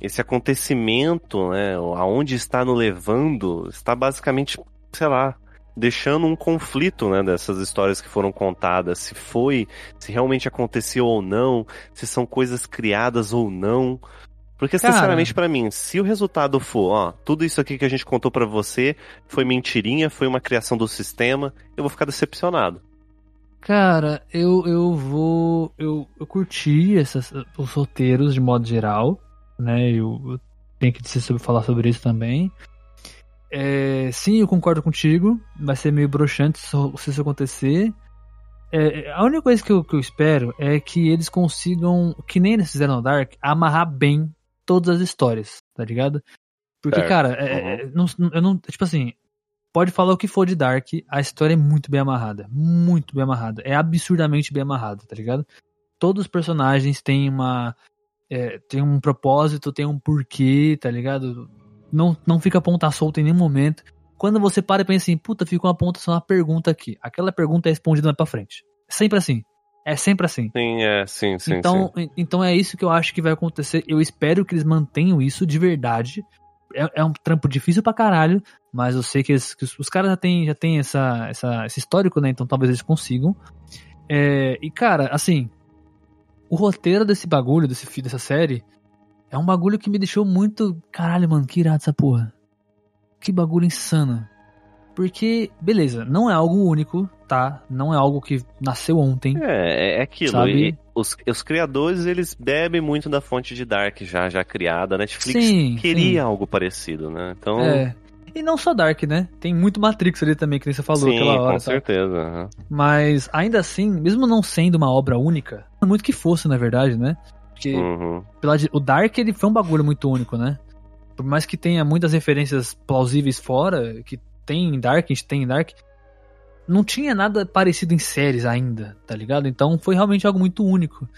esse acontecimento, né, aonde está no levando, está basicamente, sei lá, deixando um conflito, né, dessas histórias que foram contadas, se foi, se realmente aconteceu ou não, se são coisas criadas ou não. Porque, Cara. sinceramente, pra mim, se o resultado for, ó, tudo isso aqui que a gente contou pra você foi mentirinha, foi uma criação do sistema, eu vou ficar decepcionado. Cara, eu, eu vou. Eu, eu curti essas, os roteiros de modo geral, né? Eu, eu tenho que dizer sobre, falar sobre isso também. É, sim, eu concordo contigo. Vai ser meio broxante se, isso acontecer. É, a única coisa que eu, que eu espero é que eles consigam, que nem eles fizeram no Dark, amarrar bem todas as histórias, tá ligado? Porque, Certo. cara, é, é, não, eu não. Tipo assim, pode falar o que for de Dark, a história é muito bem amarrada. Muito bem amarrada. É absurdamente bem amarrada, tá ligado? Todos os personagens têm uma. É, tem um propósito, tem um porquê, tá ligado? Não, não fica ponta solta em nenhum momento. Quando você para e pensa assim, puta, ficou uma ponta só uma pergunta aqui. Aquela pergunta é respondida pra frente. É sempre assim. É sempre assim. Sim, é, sim, sim, então, sim. então é isso que eu acho que vai acontecer. Eu espero que eles mantenham isso de verdade. É, é um trampo difícil pra caralho, mas eu sei que, eles- que os, os caras já têm já tem essa, essa, esse histórico, né? Então talvez eles consigam. É, e cara, assim, o roteiro desse bagulho, desse dessa série, é um bagulho que me deixou muito. Caralho, mano, que irado essa porra. Que bagulho insano. Porque, beleza, não é algo único, tá? Não é algo que nasceu ontem. É, é aquilo. Sabe? Os, os criadores, eles bebem muito da fonte de Dark já, já criada. A Netflix Sim, queria sim. algo parecido, né? Então, É. E não só Dark, né? Tem muito Matrix ali também, que nem você falou sim, aquela hora. com certeza. aham. Mas ainda assim, mesmo não sendo uma obra única, muito que fosse, na verdade, né? Porque Uhum. pela o Dark ele foi um bagulho muito único, né? Por mais que tenha muitas referências plausíveis fora, que tem em Dark, a gente tem em Dark, não tinha nada parecido em séries ainda, tá ligado? Então foi realmente algo muito único.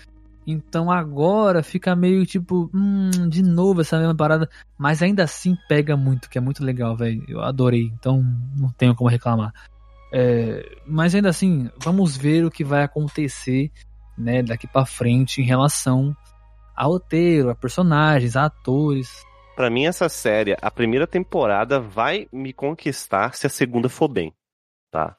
Então agora fica meio tipo, hum, de novo essa mesma parada, mas ainda assim pega muito, que é muito legal, velho. Eu adorei, então não tenho como reclamar. É, mas ainda assim, vamos ver o que vai acontecer, né, daqui pra frente em relação a roteiro, a personagens, a atores. Pra mim, essa série, a primeira temporada vai me conquistar se a segunda for bem, tá?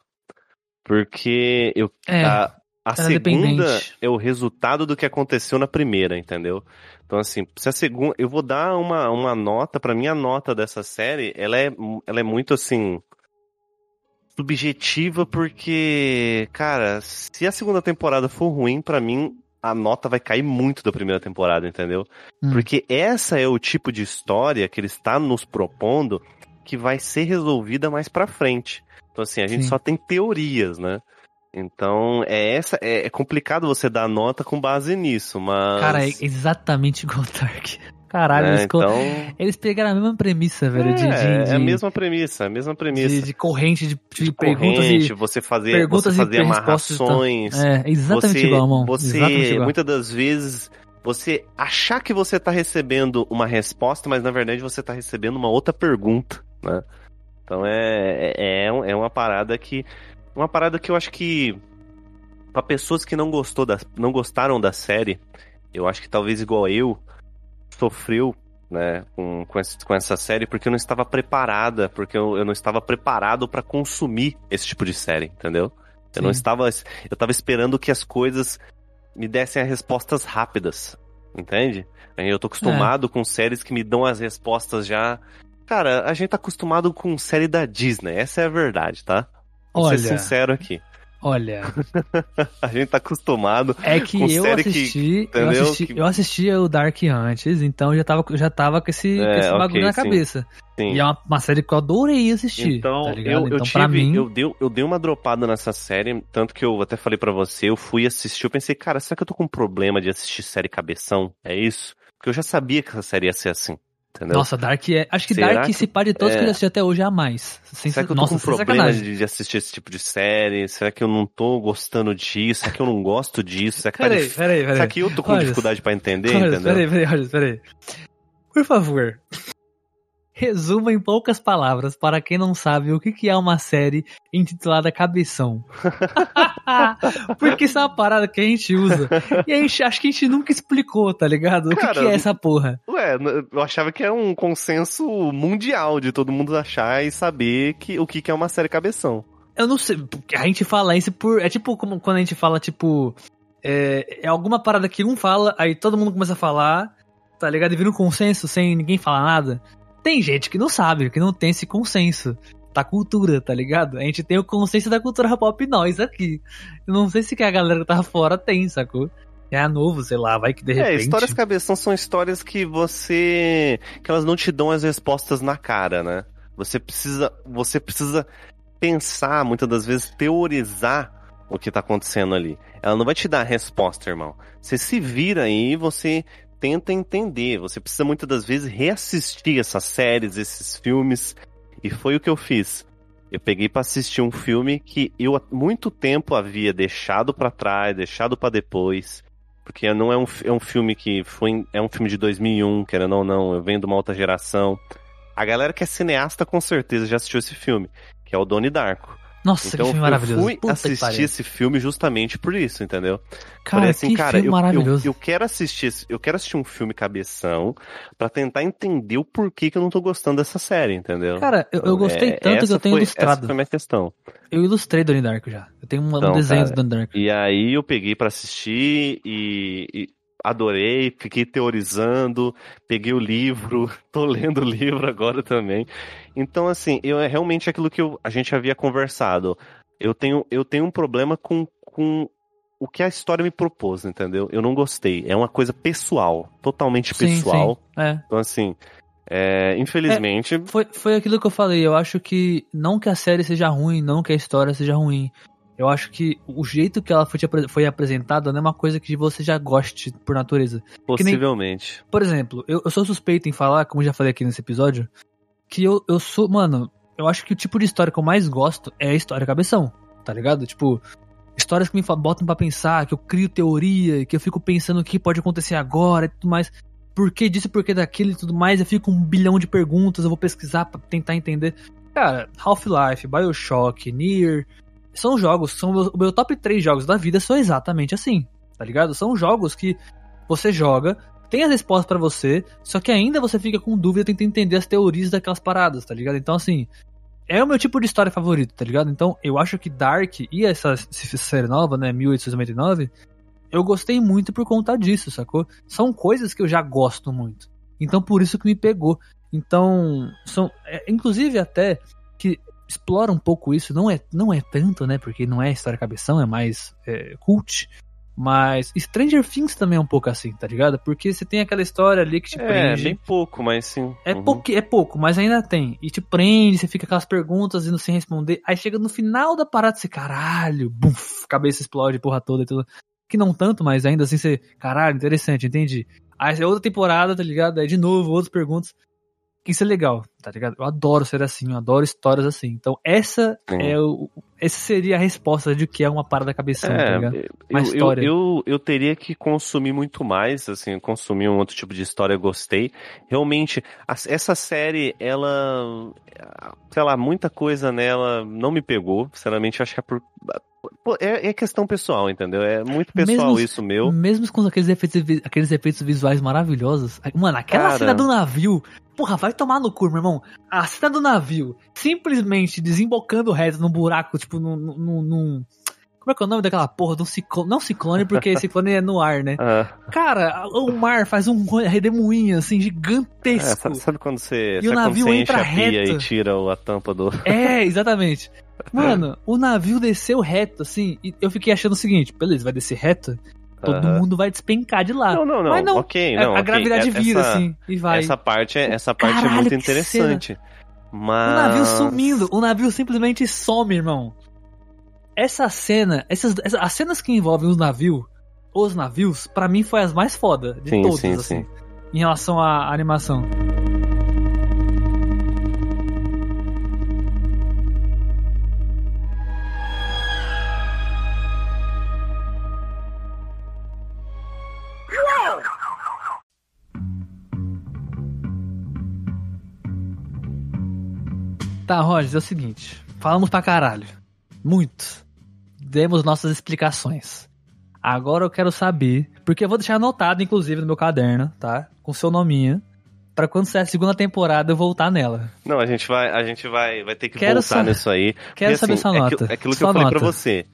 Porque eu, É, a- a é segunda é o resultado do que aconteceu na primeira, entendeu? Então, assim, se a segunda. Eu vou dar uma, uma nota, pra mim, a nota dessa série, ela é, ela é muito assim. Subjetiva, porque, cara, se a segunda temporada for ruim, pra mim, a nota vai cair muito da primeira temporada, entendeu? Hum. Porque essa é o tipo de história que ele está nos propondo que vai ser resolvida mais pra frente. Então, assim, a gente Sim. só tem teorias, né? Então, é essa é, é complicado você dar nota com base nisso, mas Cara, é exatamente igual o Dark. Caralho, né, eles, então eles pegaram a mesma premissa, velho, de, é, de, de, é a mesma premissa, a mesma premissa. de, de corrente de, de De perguntas corrente, e. você fazer, perguntas você fazer amarrações, É, exatamente você, igual, irmão. Você, exatamente igual. muitas das vezes, você achar que você tá recebendo uma resposta, mas na verdade você tá recebendo uma outra pergunta, né? Então é, é, é é uma parada que. Uma parada que eu acho que. Pra pessoas que não, gostou da, não gostaram da série, eu acho que talvez igual eu, sofreu né, com, com, essa, com essa série porque eu não estava preparada, porque eu, eu não estava preparado pra consumir esse tipo de série, entendeu? Eu não estava. Eu tava esperando que as coisas me dessem as respostas rápidas. Entende? Eu tô acostumado com séries que me dão as respostas já. Cara, a gente tá acostumado com série da Disney, essa é a verdade, tá? Vou Olha, ser sincero aqui. Olha, <laughs> A gente tá acostumado. é que eu série que- assisti, eu assisti, Que- eu assistia o Dark antes, então eu já tava, já tava com esse, com É, esse bagulho ok, na sim. cabeça. Sim. E é uma, uma série que eu adorei assistir, Então, tá eu, eu então tive, pra mim, eu, dei, eu dei uma dropada nessa série, tanto que eu até falei pra você, eu fui assistir, eu pensei, cara, será que eu tô com problema de assistir série cabeção? É isso? Porque eu já sabia que essa série ia ser assim, entendeu? nossa, Dark é, acho que Será Dark que- se pá de todos é. que eu assisti até hoje é a mais. Sem, Será que eu tô nossa, com problema de, de assistir esse tipo de série? Será que eu não tô gostando disso? Será que eu não gosto disso? Será que, tá Peraí, peraí, peraí. Será que eu tô com Olha, dificuldade pra entender, Olha, entendeu? Peraí, peraí, olha, peraí. Por favor, resuma em poucas palavras para quem não sabe o que é uma série intitulada Cabeção. <laughs> Porque isso é uma parada que a gente usa. E a gente, acho que a gente nunca explicou, tá ligado? O que, Cara, que é essa porra? Ué, eu achava que era um consenso mundial de todo mundo achar e saber que, o que, é uma série cabeção. Eu não sei, porque a gente fala isso por. É tipo como quando a gente fala, tipo. É, é alguma parada que um fala, aí todo mundo começa a falar, tá ligado? E vira um consenso sem ninguém falar nada. Tem gente que não sabe, que não tem esse consenso da cultura, tá ligado? A gente tem o consenso da cultura pop nós aqui. Eu não sei se que a galera que tá fora tem, sacou? É novo, sei lá, vai que de repente. É, histórias cabeção são histórias que você. que elas não te dão as respostas na cara, né? Você precisa. Você precisa pensar, muitas das vezes, teorizar o que tá acontecendo ali. Ela não vai te dar a resposta, irmão. Você se vira aí e você tenta entender. Você precisa muitas das vezes reassistir essas séries, esses filmes. E foi o que eu fiz. Eu peguei pra assistir um filme que eu há muito tempo havia deixado pra trás, deixado pra depois. Porque não é um, é um filme que foi. É um filme de 2001, querendo ou não. Eu venho de uma outra geração. A galera que é cineasta com certeza já assistiu esse filme, que é o Doni Darko. Nossa, então que filme eu maravilhoso. fui Puta assistir esse filme justamente por isso, entendeu? Cara, Falei assim, que cara, filme eu, eu, maravilhoso. eu quero assistir, esse- eu quero assistir um filme cabeção pra tentar entender o porquê que eu não tô gostando dessa série, entendeu? Cara, eu, eu gostei É, tanto que eu tenho foi- ilustrado. Essa foi a minha questão. Eu ilustrei Donnie Darko já. Eu tenho um, um Então, desenho cara, do Donnie Darko. E aí eu peguei pra assistir e, e adorei, fiquei teorizando, peguei o livro, <laughs> tô lendo o livro agora também. Então, assim, eu é realmente aquilo que eu- a gente havia conversado. Eu tenho, eu tenho um problema com, com o que a história me propôs, entendeu? Eu não gostei. É uma coisa pessoal, totalmente Sim, pessoal. sim. É. Então, assim, é, infelizmente. Foi, foi aquilo que eu falei. Eu acho que não que a série seja ruim, não que a história seja ruim. Eu acho que o jeito que ela foi, foi apresentada não é uma coisa que você já goste por natureza. que nem- Possivelmente. Por exemplo, eu, eu sou suspeito em falar, como já falei aqui nesse episódio, que eu, eu sou. Mano, eu acho que o tipo de história que eu mais gosto é a história cabeção, tá ligado? Tipo, histórias que me botam pra pensar, que eu crio teoria, que eu fico pensando o que pode acontecer agora e tudo mais. Por que disso, por que daquilo e tudo mais, eu fico com um bilhão de perguntas, eu vou pesquisar pra tentar entender. Cara, Half-Life, Bioshock, Nier, são jogos, são o meu top 3 jogos da vida são exatamente assim, tá ligado? São jogos que você joga, tem as respostas pra você, só que ainda você fica com dúvida tentando entender as teorias daquelas paradas, tá ligado? Então, assim, é o meu tipo de história favorito, tá ligado? Então, eu acho que Dark e essa, essa série nova, né, 1899, eu gostei muito por conta disso, sacou? São coisas que eu já gosto muito. Então, por isso que me pegou. Então, são, é, inclusive até que explora um pouco isso, não é, não é tanto, né, porque não é história cabeção, é mais é, cult, mas Stranger Things também é um pouco assim, tá ligado? Porque você tem aquela história ali que te É, prende. bem pouco, mas sim. É, Uhum. pouco, é pouco, mas ainda tem. E te prende, você fica com aquelas perguntas indo sem responder. Aí chega no final da parada, você, caralho, buf, cabeça explode, porra toda e tudo. Que não tanto, mas ainda assim você, caralho, interessante, entendi. Aí é outra temporada, tá ligado? Aí de novo, outras perguntas. Isso é legal, tá ligado? Eu adoro ser assim, eu adoro histórias assim. Então, essa Sim. é o. Essa seria a resposta de que é uma parada cabeção, tá ligado? É, Uma eu, história. Eu, eu, eu teria que consumir muito mais, assim, consumir um outro tipo de história, eu gostei. Realmente, a- essa série, ela, sei lá, muita coisa nela não me pegou, sinceramente, acho que é por... pô, É, é questão pessoal, entendeu? É muito pessoal Mesmo- isso meu. Mesmo com aqueles efeitos, aqueles efeitos visuais maravilhosos. Mano, aquela Cara. cena do navio. Porra, vai tomar no cu, meu irmão. A cena do navio, simplesmente desembocando reto num buraco, tipo, num. num- num- como é que é o nome daquela porra? De um ciclone. Não ciclone, porque <laughs> ciclone é no ar, né? Ah, Cara, o mar faz um redemoinho, assim, é, gigantesco. sabe, sabe quando você, E o sabe quando navio você enche entra a pia reto. e tira o- a tampa do... É, exatamente. <laughs> Mano, o navio desceu reto, assim, e eu fiquei achando o seguinte, beleza, vai descer reto, todo Aham. mundo vai despencar de lá. Não, não, não, Mas não, ok, É, não, a ok. gravidade É- vira, essa- assim, e vai. Essa parte, é, essa parte é Caralho, muito que interessante. Mas... O navio sumindo, o navio simplesmente some, irmão. Essa cena, essas, essa- as cenas que envolvem os navios, os navios, pra mim foi as mais foda de Sim, todas, sim, assim, sim. em relação à animação. Tá, Rogers, é o seguinte. Falamos pra caralho. Muito. Demos nossas explicações. Agora eu quero saber, porque eu vou deixar anotado, inclusive, no meu caderno, tá? Com seu nominho. Pra quando sair a segunda temporada eu voltar nela. Não, a gente vai, a gente vai, vai ter que Quero voltar sa- nisso aí. <laughs> Quero Porque, saber assim, sua é nota. aquilo- É aquilo que eu falei pra nota. você.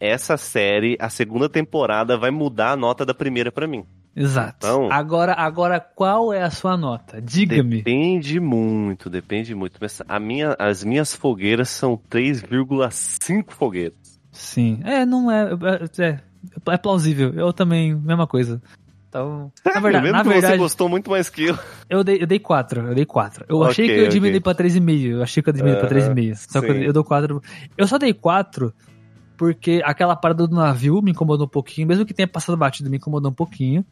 Essa série, a segunda temporada, vai mudar a nota da primeira pra mim. Exato. Então- agora, agora, qual é a sua nota? Diga-me. Depende muito, depende muito. Mas a minha, as minhas fogueiras são 3,5 fogueiras. Sim. É, não é, é. É plausível. Eu também, mesma coisa. Então, na <laughs> verdade, na que você verdade gostou muito mais que eu. eu dei, eu dei 4. Eu dei 4. Eu Ok, achei que eu ok. pra 3,5. Eu achei que eu ia diminuir pra Aham, 3,5. Só que eu, sim. eu dou 4. Eu só dei 4 porque aquela parada do navio me incomodou um pouquinho. Mesmo que tenha passado batido, me incomodou um pouquinho.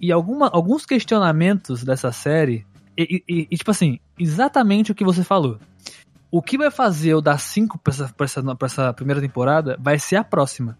E alguma, alguns questionamentos dessa série. E, e- e, tipo assim, exatamente o que você falou. O que vai fazer eu dar 5 pra essa, pra, essa, pra essa primeira temporada vai ser a próxima.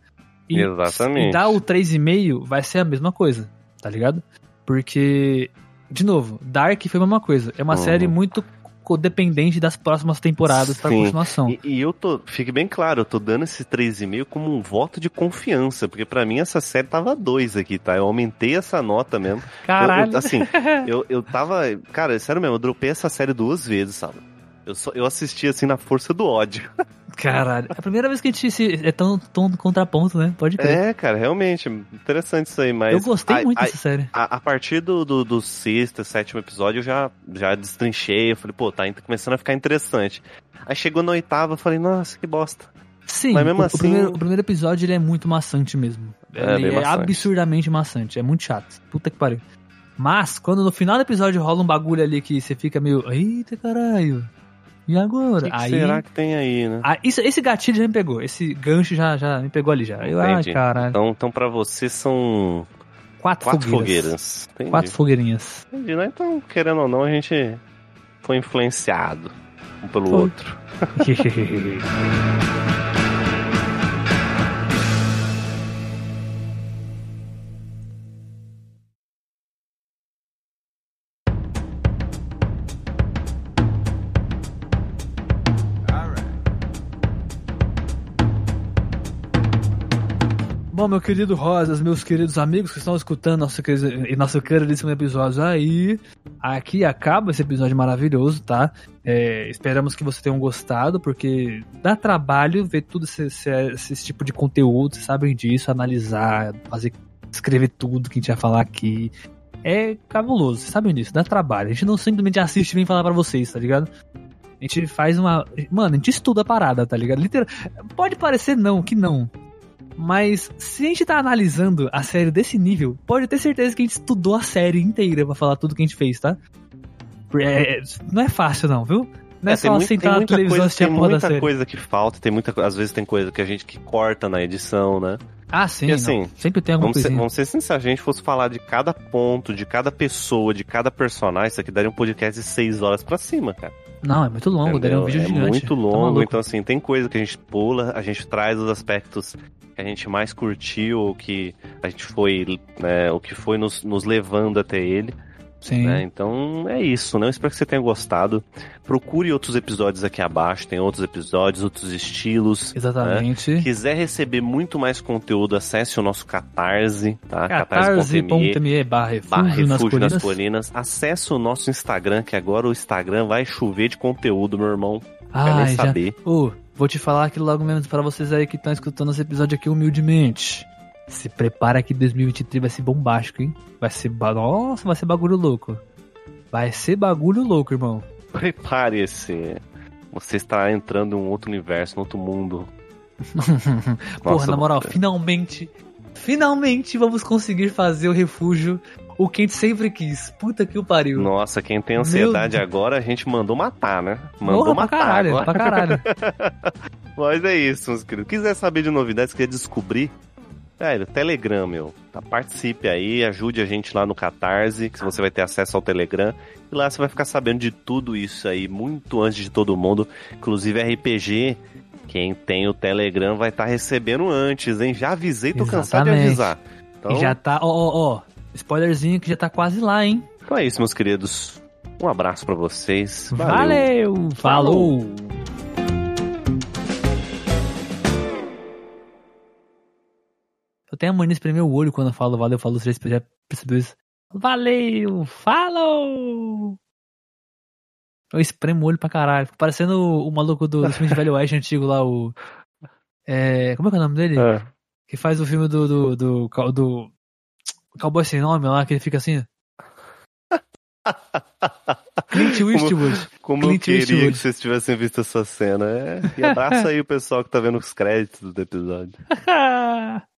E, Exatamente. E dar o 3,5 vai ser a mesma coisa, tá ligado? Porque, de novo, Dark foi a mesma coisa. É uma Uhum. série muito codependente das próximas temporadas pra Sim. continuação. E, e eu tô, fique bem claro, eu tô dando esse 3,5 como um voto de confiança, porque pra mim essa série tava 2 aqui, tá? Eu aumentei essa nota mesmo. Eu- Caralho. Eu, assim, <laughs> eu, eu tava. Cara, sério mesmo, eu dropei essa série duas vezes, sabe? Eu, só, eu assisti assim na força do ódio. <laughs> Caralho. É a primeira vez que a gente se, é tão, tão contraponto, né? Pode crer. É, cara, realmente, interessante isso aí, mas. Eu gostei a- muito a- dessa série. A, a partir do, do, do sexto, sétimo episódio, eu já, já destrinchei. Eu falei, pô, tá começando a ficar interessante. Aí chegou na oitava, eu falei, nossa, que bosta. Sim, mas mesmo o, o assim- primeiro, o primeiro episódio ele é muito maçante mesmo. É, ele é maçante. absurdamente maçante. É muito chato. Puta que pariu. Mas, quando no final do episódio rola um bagulho ali que você fica meio. Eita caralho. E agora? que, que Aí. será que tem aí, né? Ah, isso, esse gatilho já me pegou. Esse gancho já, já me pegou ali já. Eu, ai, caralho. Então, então pra você são Quatro, quatro fogueiras. fogueiras. Quatro fogueirinhas. Entendi, né? Então, querendo ou não, a gente foi influenciado um pelo Foi. outro. <laughs> <laughs> Bom, meu querido Rosas, meus queridos amigos que estão escutando nosso, nosso queridíssimo episódio aí, aqui acaba esse episódio maravilhoso, tá? É, esperamos que vocês tenham gostado, porque dá trabalho ver tudo esse, esse- esse tipo de conteúdo, vocês sabem disso, analisar, fazer, escrever tudo que a gente vai falar aqui. É cabuloso, vocês sabem disso, dá trabalho. A gente não simplesmente assiste e vem falar pra vocês, tá ligado? A gente faz uma. Mano, a gente estuda a parada, tá ligado? Literal... Pode parecer não, que não. Mas se a gente tá analisando a série desse nível, pode ter certeza que a gente estudou a série inteira pra falar tudo que a gente fez, tá? É, não é fácil, não, viu? Não é, É, tem só muito- tem sentar na muita televisão coisa, assistir a tem porra da muita série. coisa que falta, tem muita, às vezes tem coisa que a gente que corta na edição, né? Ah, sim. E não. assim, Sempre tem alguma coisinha. vamos ser sinceros, se a gente fosse falar de cada ponto, de cada pessoa, de cada personagem, isso aqui daria um podcast de seis horas pra cima, cara. Não, é muito longo, daria um Entendeu? vídeo é gigante. muito Tá longo, então assim, tem coisa que a gente pula, a gente traz os aspectos que a gente mais curtiu, ou que a gente foi, né, o que foi nos, nos levando até ele, Sim. né? Então é isso, né? Eu espero que você tenha gostado. Procure outros episódios aqui abaixo, tem outros episódios, outros estilos. Exatamente. Quiser receber muito mais conteúdo, acesse o nosso Catarse, tá? catarse.me barra refúgio nas Refúgio nas colinas. Colinas. Acesse o nosso Instagram, que agora o Instagram vai chover de conteúdo, meu irmão. Nem já... saber. Ô, vou te falar aqui logo mesmo pra vocês aí que estão escutando esse episódio aqui humildemente. Se prepara que 2023 vai ser bombástico, hein? Vai ser. ba- Nossa, vai ser bagulho louco. Vai ser bagulho louco, irmão. Prepare-se. Você está entrando em um outro universo, em outro mundo. <laughs> Porra, Nossa, na moral, finalmente. Finalmente vamos conseguir fazer o refúgio. O que a gente sempre quis. Puta que o pariu. Nossa, quem tem ansiedade agora, a gente mandou matar, né? Mandou Porra, pra matar caralho, agora. pra caralho. <laughs> Mas é isso, meus queridos. Quiser saber de novidades, quer descobrir, velho, Telegram, meu. Tá, participe aí, ajude a gente lá no Catarse, que você vai ter acesso ao Telegram. E lá você vai ficar sabendo de tudo isso aí, muito antes de todo mundo. Inclusive RPG, quem tem o Telegram vai estar recebendo antes, hein? Já avisei, tô cansado de Exatamente. avisar. Então, E já tá, ó, ó, ó. Spoilerzinho que já tá quase lá, hein? então é isso, meus queridos. Um abraço pra vocês. Valeu! Falou. Eu tenho a mania de espremer o olho quando eu falo valeu, falou, você já percebeu isso? Valeu! Falou! Eu espremo o olho pra caralho. Fico parecendo o, o maluco do, do filme de Velho <laughs> Oeste antigo lá, o. É, como é que é o nome dele? É. Que faz o filme do. do. do, do Cowboy Sem Nome lá, que ele fica assim. Clint Eastwood. Como eu Clint queria Eastwood. que vocês tivessem visto essa cena. É. E abraça aí o pessoal que tá vendo os créditos do episódio. <laughs>